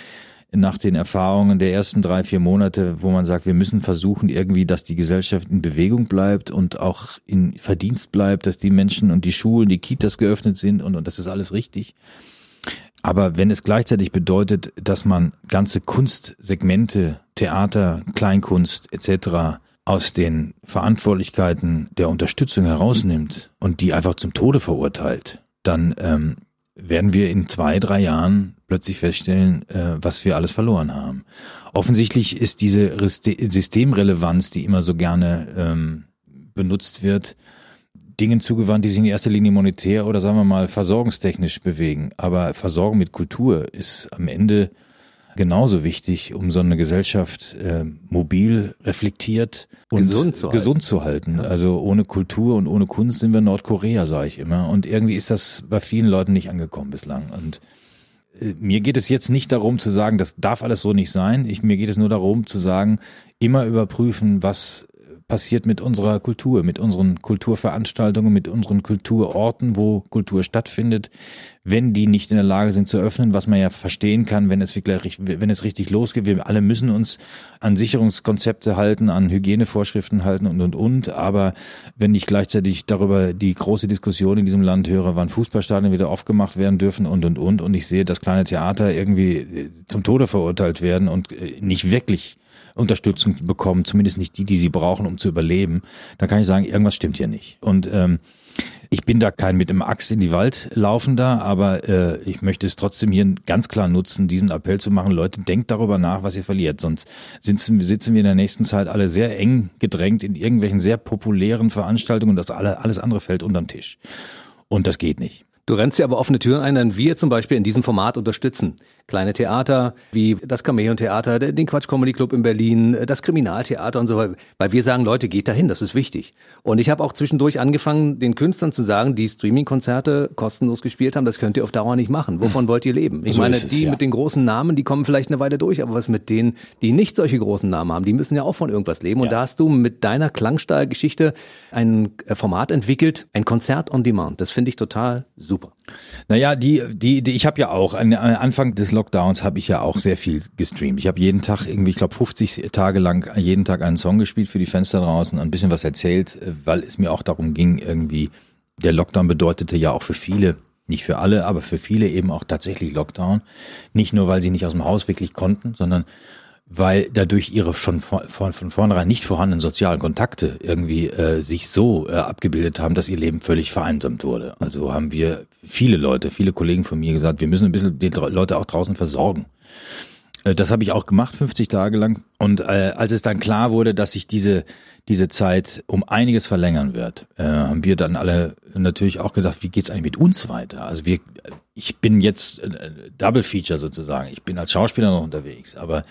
C: nach den Erfahrungen der ersten drei, vier Monate, wo man sagt, wir müssen versuchen irgendwie, dass die Gesellschaft in Bewegung bleibt und auch in Verdienst bleibt, dass die Menschen und die Schulen, die Kitas geöffnet sind und, und das ist alles richtig. Aber wenn es gleichzeitig bedeutet, dass man ganze Kunstsegmente, Theater, Kleinkunst etc. aus den Verantwortlichkeiten der Unterstützung herausnimmt und die einfach zum Tode verurteilt, dann ähm, werden wir in zwei, drei Jahren plötzlich feststellen, äh, was wir alles verloren haben. Offensichtlich ist diese Systemrelevanz, die immer so gerne ähm, benutzt wird, Dingen zugewandt, die sich in erster Linie monetär oder sagen wir mal versorgungstechnisch bewegen. Aber Versorgung mit Kultur ist am Ende genauso wichtig, um so eine Gesellschaft äh, mobil, reflektiert und
B: Gesund zu
C: gesund zu halten. Also ohne Kultur und ohne Kunst sind wir Nordkorea, sage ich immer. Und irgendwie ist das bei vielen Leuten nicht angekommen bislang. Und äh, mir geht es jetzt nicht darum zu sagen, das darf alles so nicht sein. Ich, mir geht es nur darum zu sagen, immer überprüfen, was passiert mit unserer Kultur, mit unseren Kulturveranstaltungen, mit unseren Kulturorten, wo Kultur stattfindet, wenn die nicht in der Lage sind zu öffnen, was man ja verstehen kann, wenn es wirklich, wenn es richtig losgeht. Wir alle müssen uns an Sicherungskonzepte halten, an Hygienevorschriften halten und, und, und. Aber wenn ich gleichzeitig darüber die große Diskussion in diesem Land höre, wann Fußballstadien wieder aufgemacht werden dürfen und, und, und, und ich sehe, dass kleine Theater irgendwie zum Tode verurteilt werden und äh, nicht wirklich Unterstützung bekommen, zumindest nicht die, die sie brauchen, um zu überleben, dann kann ich sagen, irgendwas stimmt hier nicht. Und ähm, ich bin da kein mit dem Axt in die Wald laufender, aber äh, ich möchte es trotzdem hier ganz klar nutzen, diesen Appell zu machen, Leute, denkt darüber nach, was ihr verliert. Sonst sitzen, sitzen wir in der nächsten Zeit alle sehr eng gedrängt in irgendwelchen sehr populären Veranstaltungen und das alles andere fällt unter den Tisch. Und das geht nicht.
B: Du rennst ja aber offene Türen ein, dann wir zum Beispiel in diesem Format unterstützen. Kleine Theater wie das Chamäleon Theater, den Quatsch Comedy Club in Berlin, das Kriminaltheater und so weiter. Weil wir sagen, Leute, geht dahin, das ist wichtig. Und ich habe auch zwischendurch angefangen, den Künstlern zu sagen, die Streaming-Konzerte kostenlos gespielt haben, das könnt ihr auf Dauer nicht machen. Wovon wollt ihr leben? Ich so meine, es, die ja. mit den großen Namen, die kommen vielleicht eine Weile durch, aber was mit denen, die nicht solche großen Namen haben, die müssen ja auch von irgendwas leben. Und ja. da hast du mit deiner Klangstahlgeschichte ein äh, Format entwickelt, ein Konzert on Demand. Das finde ich total super.
C: Naja, die, die, die ich habe ja auch, an, Anfang des Lockdowns habe ich ja auch sehr viel gestreamt. Ich habe jeden Tag irgendwie, ich glaube 50 Tage lang jeden Tag einen Song gespielt für die Fenster draußen, ein bisschen was erzählt, weil es mir auch darum ging, irgendwie, der Lockdown bedeutete ja auch für viele nicht für alle, aber für viele eben auch tatsächlich Lockdown. Nicht nur, weil sie nicht aus dem Haus wirklich konnten, sondern weil dadurch ihre schon von, von, vornherein nicht vorhandenen sozialen Kontakte irgendwie äh, sich so äh, abgebildet haben, dass ihr Leben völlig vereinsamt wurde. Also haben wir viele Leute, viele Kollegen von mir gesagt, wir müssen ein bisschen die Leute auch draußen versorgen. Äh, das habe ich auch gemacht, 50 Tage lang. Und äh, als es dann klar wurde, dass sich diese, diese Zeit um einiges verlängern wird, äh, haben wir dann alle natürlich auch gedacht, wie geht's eigentlich mit uns weiter? Also wir, ich bin jetzt äh, Double Feature sozusagen. Ich bin als Schauspieler noch unterwegs, aber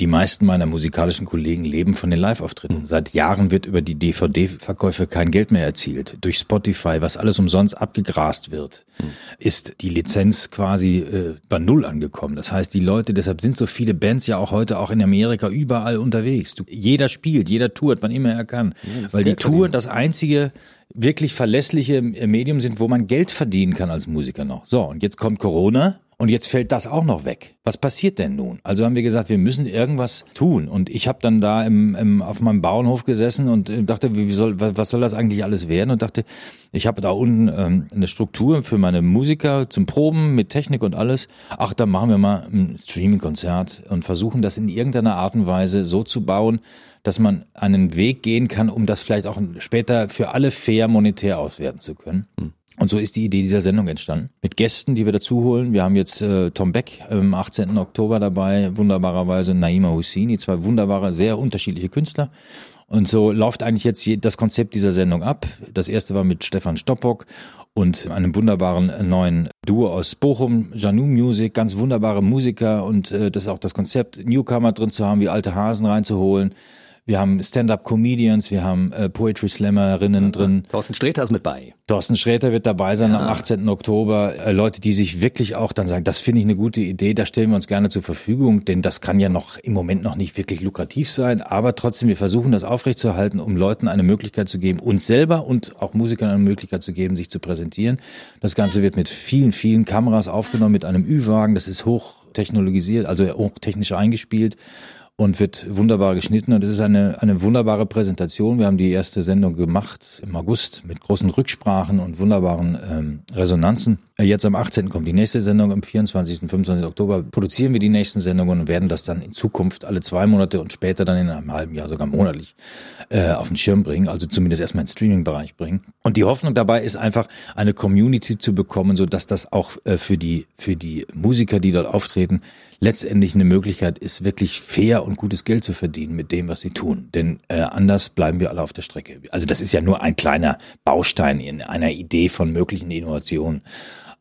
C: die meisten meiner musikalischen Kollegen leben von den Live-Auftritten. Mhm. Seit Jahren wird über die DVD-Verkäufe kein Geld mehr erzielt. Durch Spotify, was alles umsonst abgegrast wird, mhm. ist die Lizenz quasi äh, bei Null angekommen. Das heißt, die Leute, deshalb sind so viele Bands ja auch heute auch in Amerika überall unterwegs. Du, jeder spielt, jeder tourt, wann immer er kann. Ja, weil die Touren das einzige wirklich verlässliche Medium sind, wo man Geld verdienen kann als Musiker noch. So, und jetzt kommt Corona und jetzt fällt das auch noch weg. Was passiert denn nun? Also haben wir gesagt, wir müssen irgendwas tun. Und ich habe dann da im, im, auf meinem Bauernhof gesessen und äh, dachte, wie soll, was soll das eigentlich alles werden? Und dachte, ich habe da unten ähm, eine Struktur für meine Musiker zum Proben mit Technik und alles. Ach, dann machen wir mal ein Streaming-Konzert und versuchen das in irgendeiner Art und Weise so zu bauen, dass man einen Weg gehen kann, um das vielleicht auch später für alle fair monetär auswerten zu können. Hm. Und so ist die Idee dieser Sendung entstanden. Mit Gästen, die wir dazu holen. Wir haben jetzt äh, Tom Beck am 18. Oktober dabei, wunderbarerweise Naima Husseini, zwei wunderbare, sehr unterschiedliche Künstler. Und so läuft eigentlich jetzt das Konzept dieser Sendung ab. Das erste war mit Stefan Stoppock und einem wunderbaren neuen Duo aus Bochum, Janu Music, ganz wunderbare Musiker und äh, das ist auch das Konzept, Newcomer drin zu haben, wie alte Hasen reinzuholen wir haben Stand-up-Comedians, wir haben äh, Poetry-Slammerinnen ja, drin.
B: Thorsten Sträter ist mit bei.
C: Thorsten Sträter wird dabei sein ja. am 18. Oktober. Äh, Leute, die sich wirklich auch dann sagen, das finde ich eine gute Idee, da stellen wir uns gerne zur Verfügung, denn das kann ja noch im Moment noch nicht wirklich lukrativ sein, aber trotzdem, wir versuchen das aufrechtzuerhalten, um Leuten eine Möglichkeit zu geben, uns selber und auch Musikern eine Möglichkeit zu geben, sich zu präsentieren. Das Ganze wird mit vielen, vielen Kameras aufgenommen, mit einem Ü-Wagen, das ist hoch technologisiert, also hochtechnisch eingespielt und wird wunderbar geschnitten und es ist eine, eine wunderbare Präsentation. Wir haben die erste Sendung gemacht im August mit großen Rücksprachen und wunderbaren ähm, Resonanzen. Äh, jetzt am 18. kommt die nächste Sendung, am 24. 25. Oktober produzieren wir die nächsten Sendungen und werden das dann in Zukunft alle zwei Monate und später dann in einem halben Jahr sogar monatlich äh, auf den Schirm bringen, also zumindest erstmal in den Streaming-Bereich bringen. Und die Hoffnung dabei ist einfach, eine Community zu bekommen, so dass das auch äh, für die, für die Musiker, die dort auftreten, letztendlich eine Möglichkeit ist, wirklich fair und gutes Geld zu verdienen mit dem, was sie tun. Denn äh, anders bleiben wir alle auf der Strecke. Also das ist ja nur ein kleiner Baustein in einer Idee von möglichen Innovationen.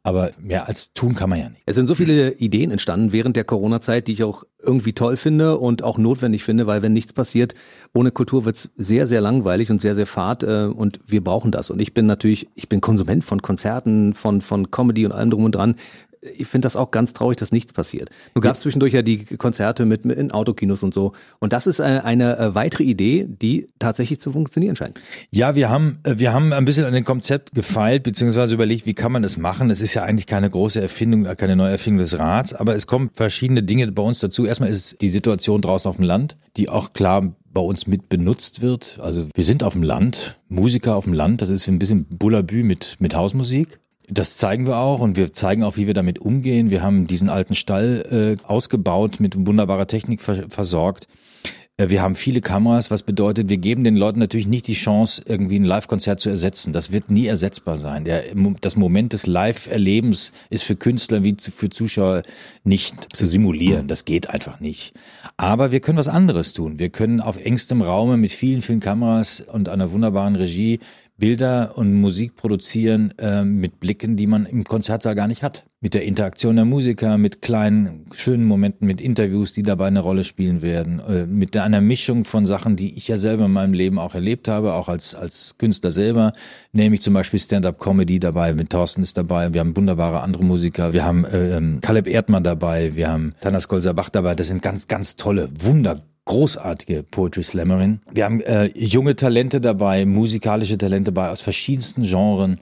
C: Aber mehr als tun kann man ja nicht.
B: Es sind so viele Ideen entstanden während der Corona-Zeit, die ich auch irgendwie toll finde und auch notwendig finde, weil wenn nichts passiert, ohne Kultur wird's sehr, sehr langweilig und sehr, sehr fad äh, und wir brauchen das. Und ich bin natürlich, ich bin Konsument von Konzerten, von, von Comedy und allem drum und dran ich finde das auch ganz traurig, dass nichts passiert. Du gabst zwischendurch ja die Konzerte mit, mit in Autokinos und so. Und das ist äh, eine äh, weitere Idee, die tatsächlich zu funktionieren scheint.
C: Ja, wir haben, äh, wir haben ein bisschen an dem Konzept gefeilt, beziehungsweise überlegt, wie kann man das machen. Es ist ja eigentlich keine große Erfindung, keine neue Erfindung des Rats, aber es kommen verschiedene Dinge bei uns dazu. Erstmal ist die Situation draußen auf dem Land, die auch klar bei uns mit benutzt wird. Also wir sind auf dem Land, Musiker auf dem Land, das ist ein bisschen Bullabü mit, mit Hausmusik. Das zeigen wir auch und wir zeigen auch, wie wir damit umgehen. Wir haben diesen alten Stall äh, ausgebaut, mit wunderbarer Technik ver versorgt. Äh, wir haben viele Kameras, was bedeutet, wir geben den Leuten natürlich nicht die Chance, irgendwie ein Live-Konzert zu ersetzen. Das wird nie ersetzbar sein. Der, das Moment des Live-Erlebens ist für Künstler wie für Zuschauer nicht zu simulieren. Das geht einfach nicht. Aber wir können was anderes tun. Wir können auf engstem Raume mit vielen, vielen Kameras und einer wunderbaren Regie Bilder und Musik produzieren äh, mit Blicken, die man im Konzertsaal gar nicht hat. Mit der Interaktion der Musiker, mit kleinen, schönen Momenten, mit Interviews, die dabei eine Rolle spielen werden, äh, mit einer Mischung von Sachen, die ich ja selber in meinem Leben auch erlebt habe, auch als, als Künstler selber, nämlich zum Beispiel Stand-Up-Comedy dabei, mit Thorsten ist dabei, wir haben wunderbare andere Musiker, wir haben äh, Caleb Erdmann dabei, wir haben Tanas Golser-Bach dabei, das sind ganz, ganz tolle, wunder großartige Poetry Slammerin. Wir haben äh, junge Talente dabei, musikalische Talente dabei aus verschiedensten Genren.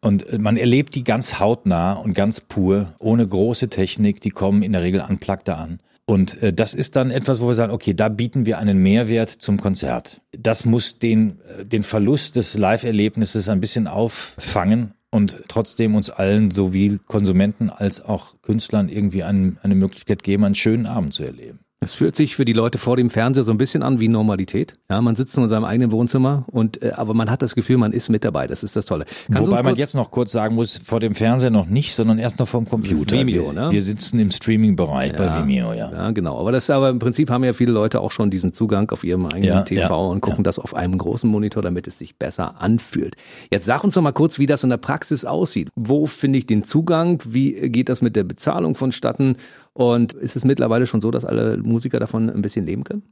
C: Und äh, man erlebt die ganz hautnah und ganz pur, ohne große Technik. Die kommen in der Regel unplugged da an. Und äh, das ist dann etwas, wo wir sagen, okay, da bieten wir einen Mehrwert zum Konzert. Das muss den, äh, den Verlust des Live-Erlebnisses ein bisschen auffangen und trotzdem uns allen sowie Konsumenten als auch Künstlern irgendwie ein, eine Möglichkeit geben, einen schönen Abend zu erleben.
B: Es fühlt sich für die Leute vor dem Fernseher so ein bisschen an wie Normalität. Ja, man sitzt nur in seinem eigenen Wohnzimmer und äh, aber man hat das Gefühl, man ist mit dabei. Das ist das Tolle.
C: Kannst Wobei man jetzt noch kurz sagen muss, vor dem Fernseher noch nicht, sondern erst noch vom Computer.
B: Vimeo,
C: wir,
B: ne?
C: wir sitzen im Streaming-Bereich ja, bei Vimeo, ja.
B: Ja, genau. Aber das ist aber im Prinzip haben ja viele Leute auch schon diesen Zugang auf ihrem eigenen ja, TV ja, und gucken das auf einem großen Monitor, damit es sich besser anfühlt. Jetzt sag uns doch mal kurz, wie das in der Praxis aussieht. Wo finde ich den Zugang? Wie geht das mit der Bezahlung vonstatten? Und ist es mittlerweile schon so, dass alle Musiker davon ein bisschen leben können?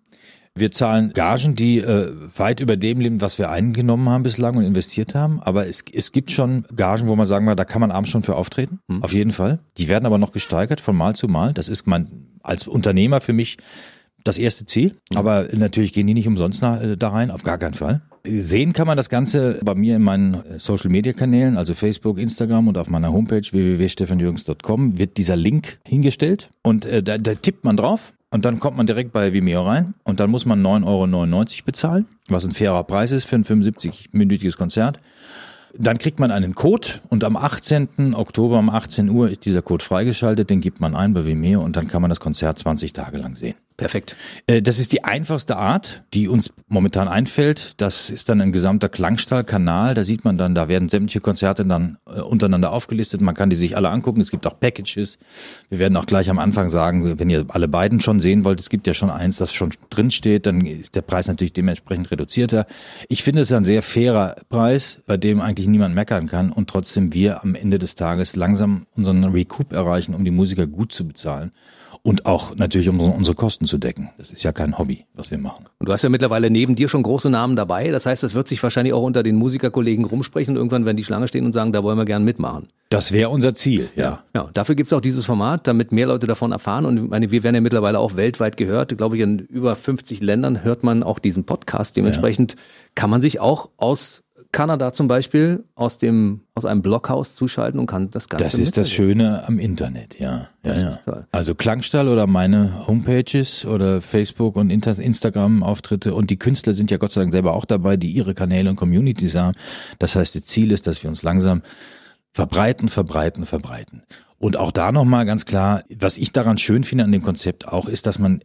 C: Wir zahlen Gagen, die äh, weit über dem leben, was wir eingenommen haben bislang und investiert haben. Aber es, es gibt schon Gagen, wo man sagen wir, da kann man abends schon für auftreten. Hm. Auf jeden Fall. Die werden aber noch gesteigert von Mal zu Mal. Das ist mein als Unternehmer für mich das erste Ziel. Aber natürlich gehen die nicht umsonst äh, da rein, auf gar keinen Fall. Sehen kann man das Ganze bei mir in meinen Social Media Kanälen, also Facebook, Instagram und auf meiner Homepage www.stefanjürgens.com wird dieser Link hingestellt und äh, da, da tippt man drauf und dann kommt man direkt bei Vimeo rein und dann muss man 9,99 Euro bezahlen, was ein fairer Preis ist für ein 75-minütiges Konzert. Dann kriegt man einen Code und am 18. Oktober um 18 Uhr ist dieser Code freigeschaltet, den gibt man ein bei Vimeo und dann kann man das Konzert 20 Tage lang sehen.
B: Perfekt.
C: Äh, das ist die einfachste Art, die uns momentan einfällt. Das ist dann ein gesamter Klangstallkanal. Da sieht man dann, da werden sämtliche Konzerte dann äh, untereinander aufgelistet. Man kann die sich alle angucken. Es gibt auch Packages. Wir werden auch gleich am Anfang sagen, wenn ihr alle beiden schon sehen wollt, es gibt ja schon eins, das schon drin steht, dann ist der Preis natürlich dementsprechend reduzierter. Ich finde es ein sehr fairer Preis, bei dem eigentlich niemand meckern kann und trotzdem wir am Ende des Tages langsam unseren Recoup erreichen, um die Musiker gut zu bezahlen und auch natürlich um unsere Kosten zu decken. Das ist ja kein Hobby, was wir machen.
B: Und du hast ja mittlerweile neben dir schon große Namen dabei. Das heißt, das wird sich wahrscheinlich auch unter den Musikerkollegen rumsprechen und irgendwann werden die Schlange stehen und sagen, da wollen wir gern mitmachen.
C: Das wäre unser Ziel, ja.
B: Ja, dafür gibt's auch dieses Format, damit mehr Leute davon erfahren. Und ich meine, wir werden ja mittlerweile auch weltweit gehört. Ich glaube, in über 50 Ländern hört man auch diesen Podcast. Dementsprechend ja. kann man sich auch aus Kanada zum Beispiel aus dem aus einem Blockhaus zuschalten und kann das Ganze.
C: Das ist das Schöne am Internet, ja. ja, ja. Also Klangstall oder meine Homepages oder Facebook und Instagram Auftritte und die Künstler sind ja Gott sei Dank selber auch dabei, die ihre Kanäle und Communities haben. Das heißt, das Ziel ist, dass wir uns langsam verbreiten, verbreiten, verbreiten. Und auch da nochmal ganz klar, was ich daran schön finde an dem Konzept auch, ist, dass man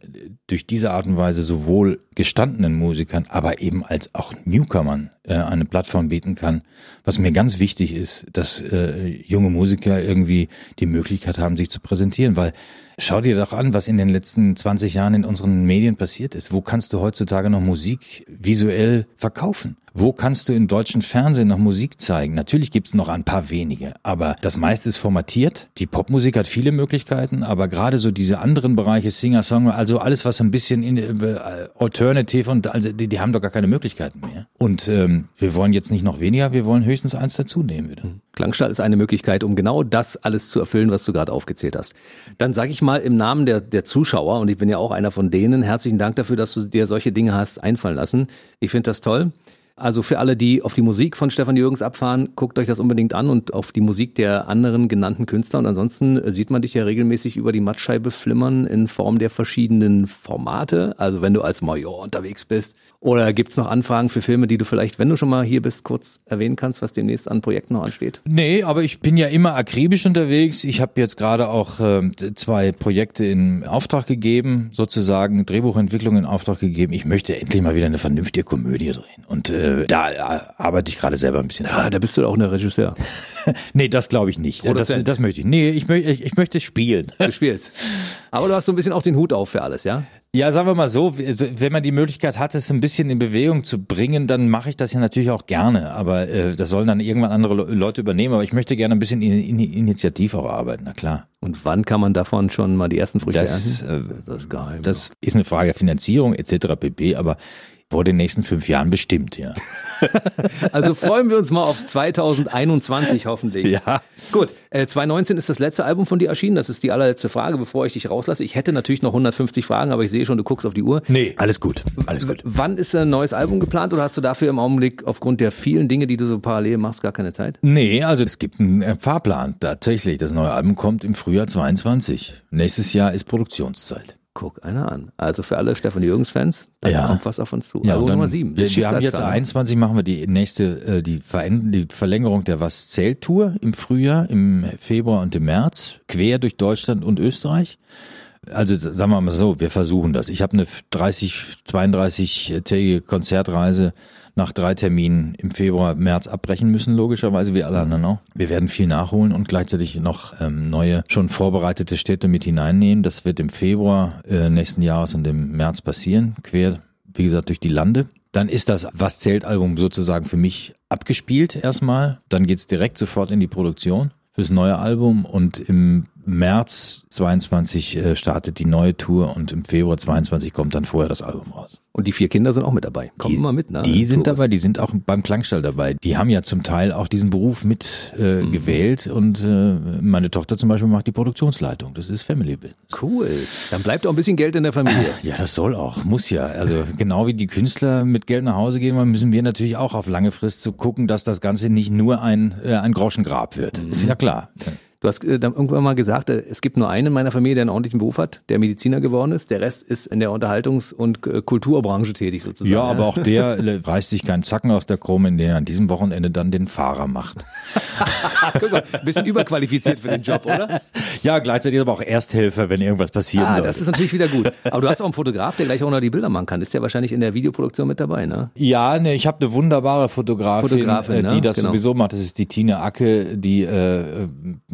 C: durch diese Art und Weise sowohl gestandenen Musikern, aber eben als auch Newcomern äh, eine Plattform bieten kann. Was mir ganz wichtig ist, dass äh, junge Musiker irgendwie die Möglichkeit haben, sich zu präsentieren, weil schau dir doch an, was in den letzten 20 Jahren in unseren Medien passiert ist. Wo kannst du heutzutage noch Musik visuell verkaufen? Wo kannst du im deutschen Fernsehen noch Musik zeigen? Natürlich gibt's noch ein paar wenige, aber das meiste ist formatiert. Die Popmusik hat viele Möglichkeiten, aber gerade so diese anderen Bereiche, Singer, Songwriter, also alles, was ein bisschen in, äh, Alternative und also die, die haben doch gar keine Möglichkeiten mehr. Und ähm, wir wollen jetzt nicht noch weniger, wir wollen höchstens eins dazu nehmen wieder. Mhm.
B: Klangstall ist eine Möglichkeit, um genau das alles zu erfüllen, was du gerade aufgezählt hast. Dann sage ich mal im Namen der, der Zuschauer, und ich bin ja auch einer von denen, herzlichen Dank dafür, dass du dir solche Dinge hast einfallen lassen. Ich finde das toll. Also für alle, die auf die Musik von Stefan Jürgens abfahren, guckt euch das unbedingt an und auf die Musik der anderen genannten Künstler. Und ansonsten sieht man dich ja regelmäßig über die Mattscheibe flimmern in Form der verschiedenen Formate. Also wenn du als Major unterwegs bist. Oder gibt's noch Anfragen für Filme, die du vielleicht, wenn du schon mal hier bist, kurz erwähnen kannst, was demnächst an Projekten noch ansteht?
C: Nee, aber ich bin ja immer akribisch unterwegs. Ich habe jetzt gerade auch äh, zwei Projekte in Auftrag gegeben, sozusagen Drehbuchentwicklung in Auftrag gegeben. Ich möchte endlich mal wieder eine vernünftige Komödie drehen. Und äh, äh, da äh, arbeite ich gerade selber ein bisschen
B: dran. Ja, da bist du auch ein Regisseur. (laughs)
C: nee, das glaube ich nicht. Das, das, möchte ich. Nee, ich, möchte, ich, ich möchte spielen.
B: Du spielst. Aber du hast so ein bisschen auch den Hut auf für alles, ja?
C: Ja, sagen wir mal so, wenn man die Möglichkeit hat, es ein bisschen in Bewegung zu bringen, dann mache ich das ja natürlich auch gerne. Aber äh, das sollen dann irgendwann andere Leute übernehmen. Aber ich möchte gerne ein bisschen in, in Initiativ auch arbeiten, na klar.
B: Und wann kann man davon schon mal die ersten Früchte
C: das, ernten? Äh, das ist geheim. Das ist eine Frage der Finanzierung etc. pp. Aber vor den nächsten fünf Jahren bestimmt, ja. (laughs)
B: also freuen wir uns mal auf 2021 hoffentlich.
C: Ja.
B: Gut, äh, 2019 ist das letzte Album von dir erschienen. Das ist die allerletzte Frage, bevor ich dich rauslasse. Ich hätte natürlich noch 150 Fragen, aber ich sehe schon, du guckst auf die Uhr.
C: Nee, alles gut, alles gut.
B: W wann ist ein neues Album geplant oder hast du dafür im Augenblick aufgrund der vielen Dinge, die du so parallel machst, gar keine Zeit?
C: Nee, also es gibt einen äh, Fahrplan tatsächlich. Das neue Album kommt im Frühjahr 22. Nächstes Jahr ist Produktionszeit.
B: Guck einer an. Also für alle Stefan Jürgens-Fans, da
C: Ja.
B: kommt was auf uns zu.
C: Ja, dann,
B: Nummer sieben.
C: wir, wir haben jetzt
B: Schicksalszahl.
C: 21, machen wir die nächste, äh, die, Verend die Verlängerung der Was zählt Tour im Frühjahr, im Februar und im März, quer durch Deutschland und Österreich. Also sagen wir mal so, wir versuchen das. Ich habe eine 30, 32-tägige Konzertreise nach drei Terminen im Februar, März abbrechen müssen, logischerweise, wie alle anderen auch. Wir werden viel nachholen und gleichzeitig noch ähm, neue, schon vorbereitete Städte mit hineinnehmen. Das wird im Februar äh, nächsten Jahres und im März passieren, quer, wie gesagt, durch die Lande. Dann ist das Was zählt Album sozusagen für mich abgespielt erstmal. Dann geht's direkt sofort in die Produktion fürs neue Album und im März 22 äh, startet die neue Tour und im Februar 22 kommt dann vorher das Album raus.
B: Und die vier Kinder sind auch mit dabei. Kommen immer mit, ne?
C: Die sind
B: Tourist.
C: dabei, die sind auch beim Klangstall dabei. Die haben ja zum Teil auch diesen Beruf mit äh,
B: Mhm.
C: gewählt und äh, meine Tochter zum Beispiel macht die Produktionsleitung. Das ist Family Business.
B: Cool. Dann bleibt auch ein bisschen Geld in der Familie.
C: Ja, das soll auch, muss ja. Also genau wie die Künstler mit Geld nach Hause gehen, müssen wir natürlich auch auf lange Frist so gucken, dass das Ganze nicht nur ein, äh, ein Groschengrab wird.
B: Mhm.
C: Ist ja klar.
B: Du hast äh, dann irgendwann mal gesagt, äh, es gibt nur einen in meiner Familie, der einen ordentlichen Beruf hat, der Mediziner geworden ist. Der Rest ist in der Unterhaltungs- und äh, Kulturbranche tätig sozusagen.
C: Ja, aber auch der (laughs) reißt sich keinen Zacken aus der Krone, indem er an diesem Wochenende dann den Fahrer macht. (laughs)
B: Guck mal, ein bisschen überqualifiziert für den Job, oder?
C: Ja, gleichzeitig aber auch Ersthelfer, wenn irgendwas passieren
B: Ah,
C: soll.
B: das ist natürlich wieder gut. Aber du hast auch einen Fotograf, der gleich auch noch die Bilder machen kann. Ist ja wahrscheinlich in der Videoproduktion mit dabei, ne?
C: Ja, ne, ich habe eine wunderbare Fotografin,
B: Fotografin,
C: äh,
B: ne?
C: die das
B: Genau.
C: sowieso macht. Das ist die Tine Acke, die äh,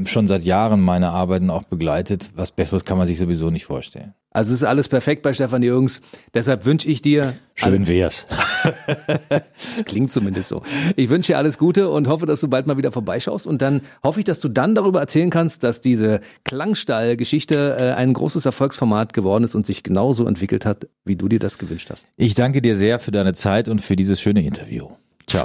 C: schon seit Jahren meine Arbeiten auch begleitet. Was Besseres kann man sich sowieso nicht vorstellen.
B: Also es ist alles perfekt bei Stefan Jürgens. Deshalb wünsche ich dir,
C: Schön wär's. (laughs)
B: das klingt zumindest so. Ich wünsche dir alles Gute und hoffe, dass du bald mal wieder vorbeischaust. Und dann hoffe ich, dass du dann darüber erzählen kannst, dass diese Klangstall-Geschichte äh, ein großes Erfolgsformat geworden ist und sich genauso entwickelt hat, wie du dir das gewünscht hast.
C: Ich danke dir sehr für deine Zeit und für dieses schöne Interview. Ciao.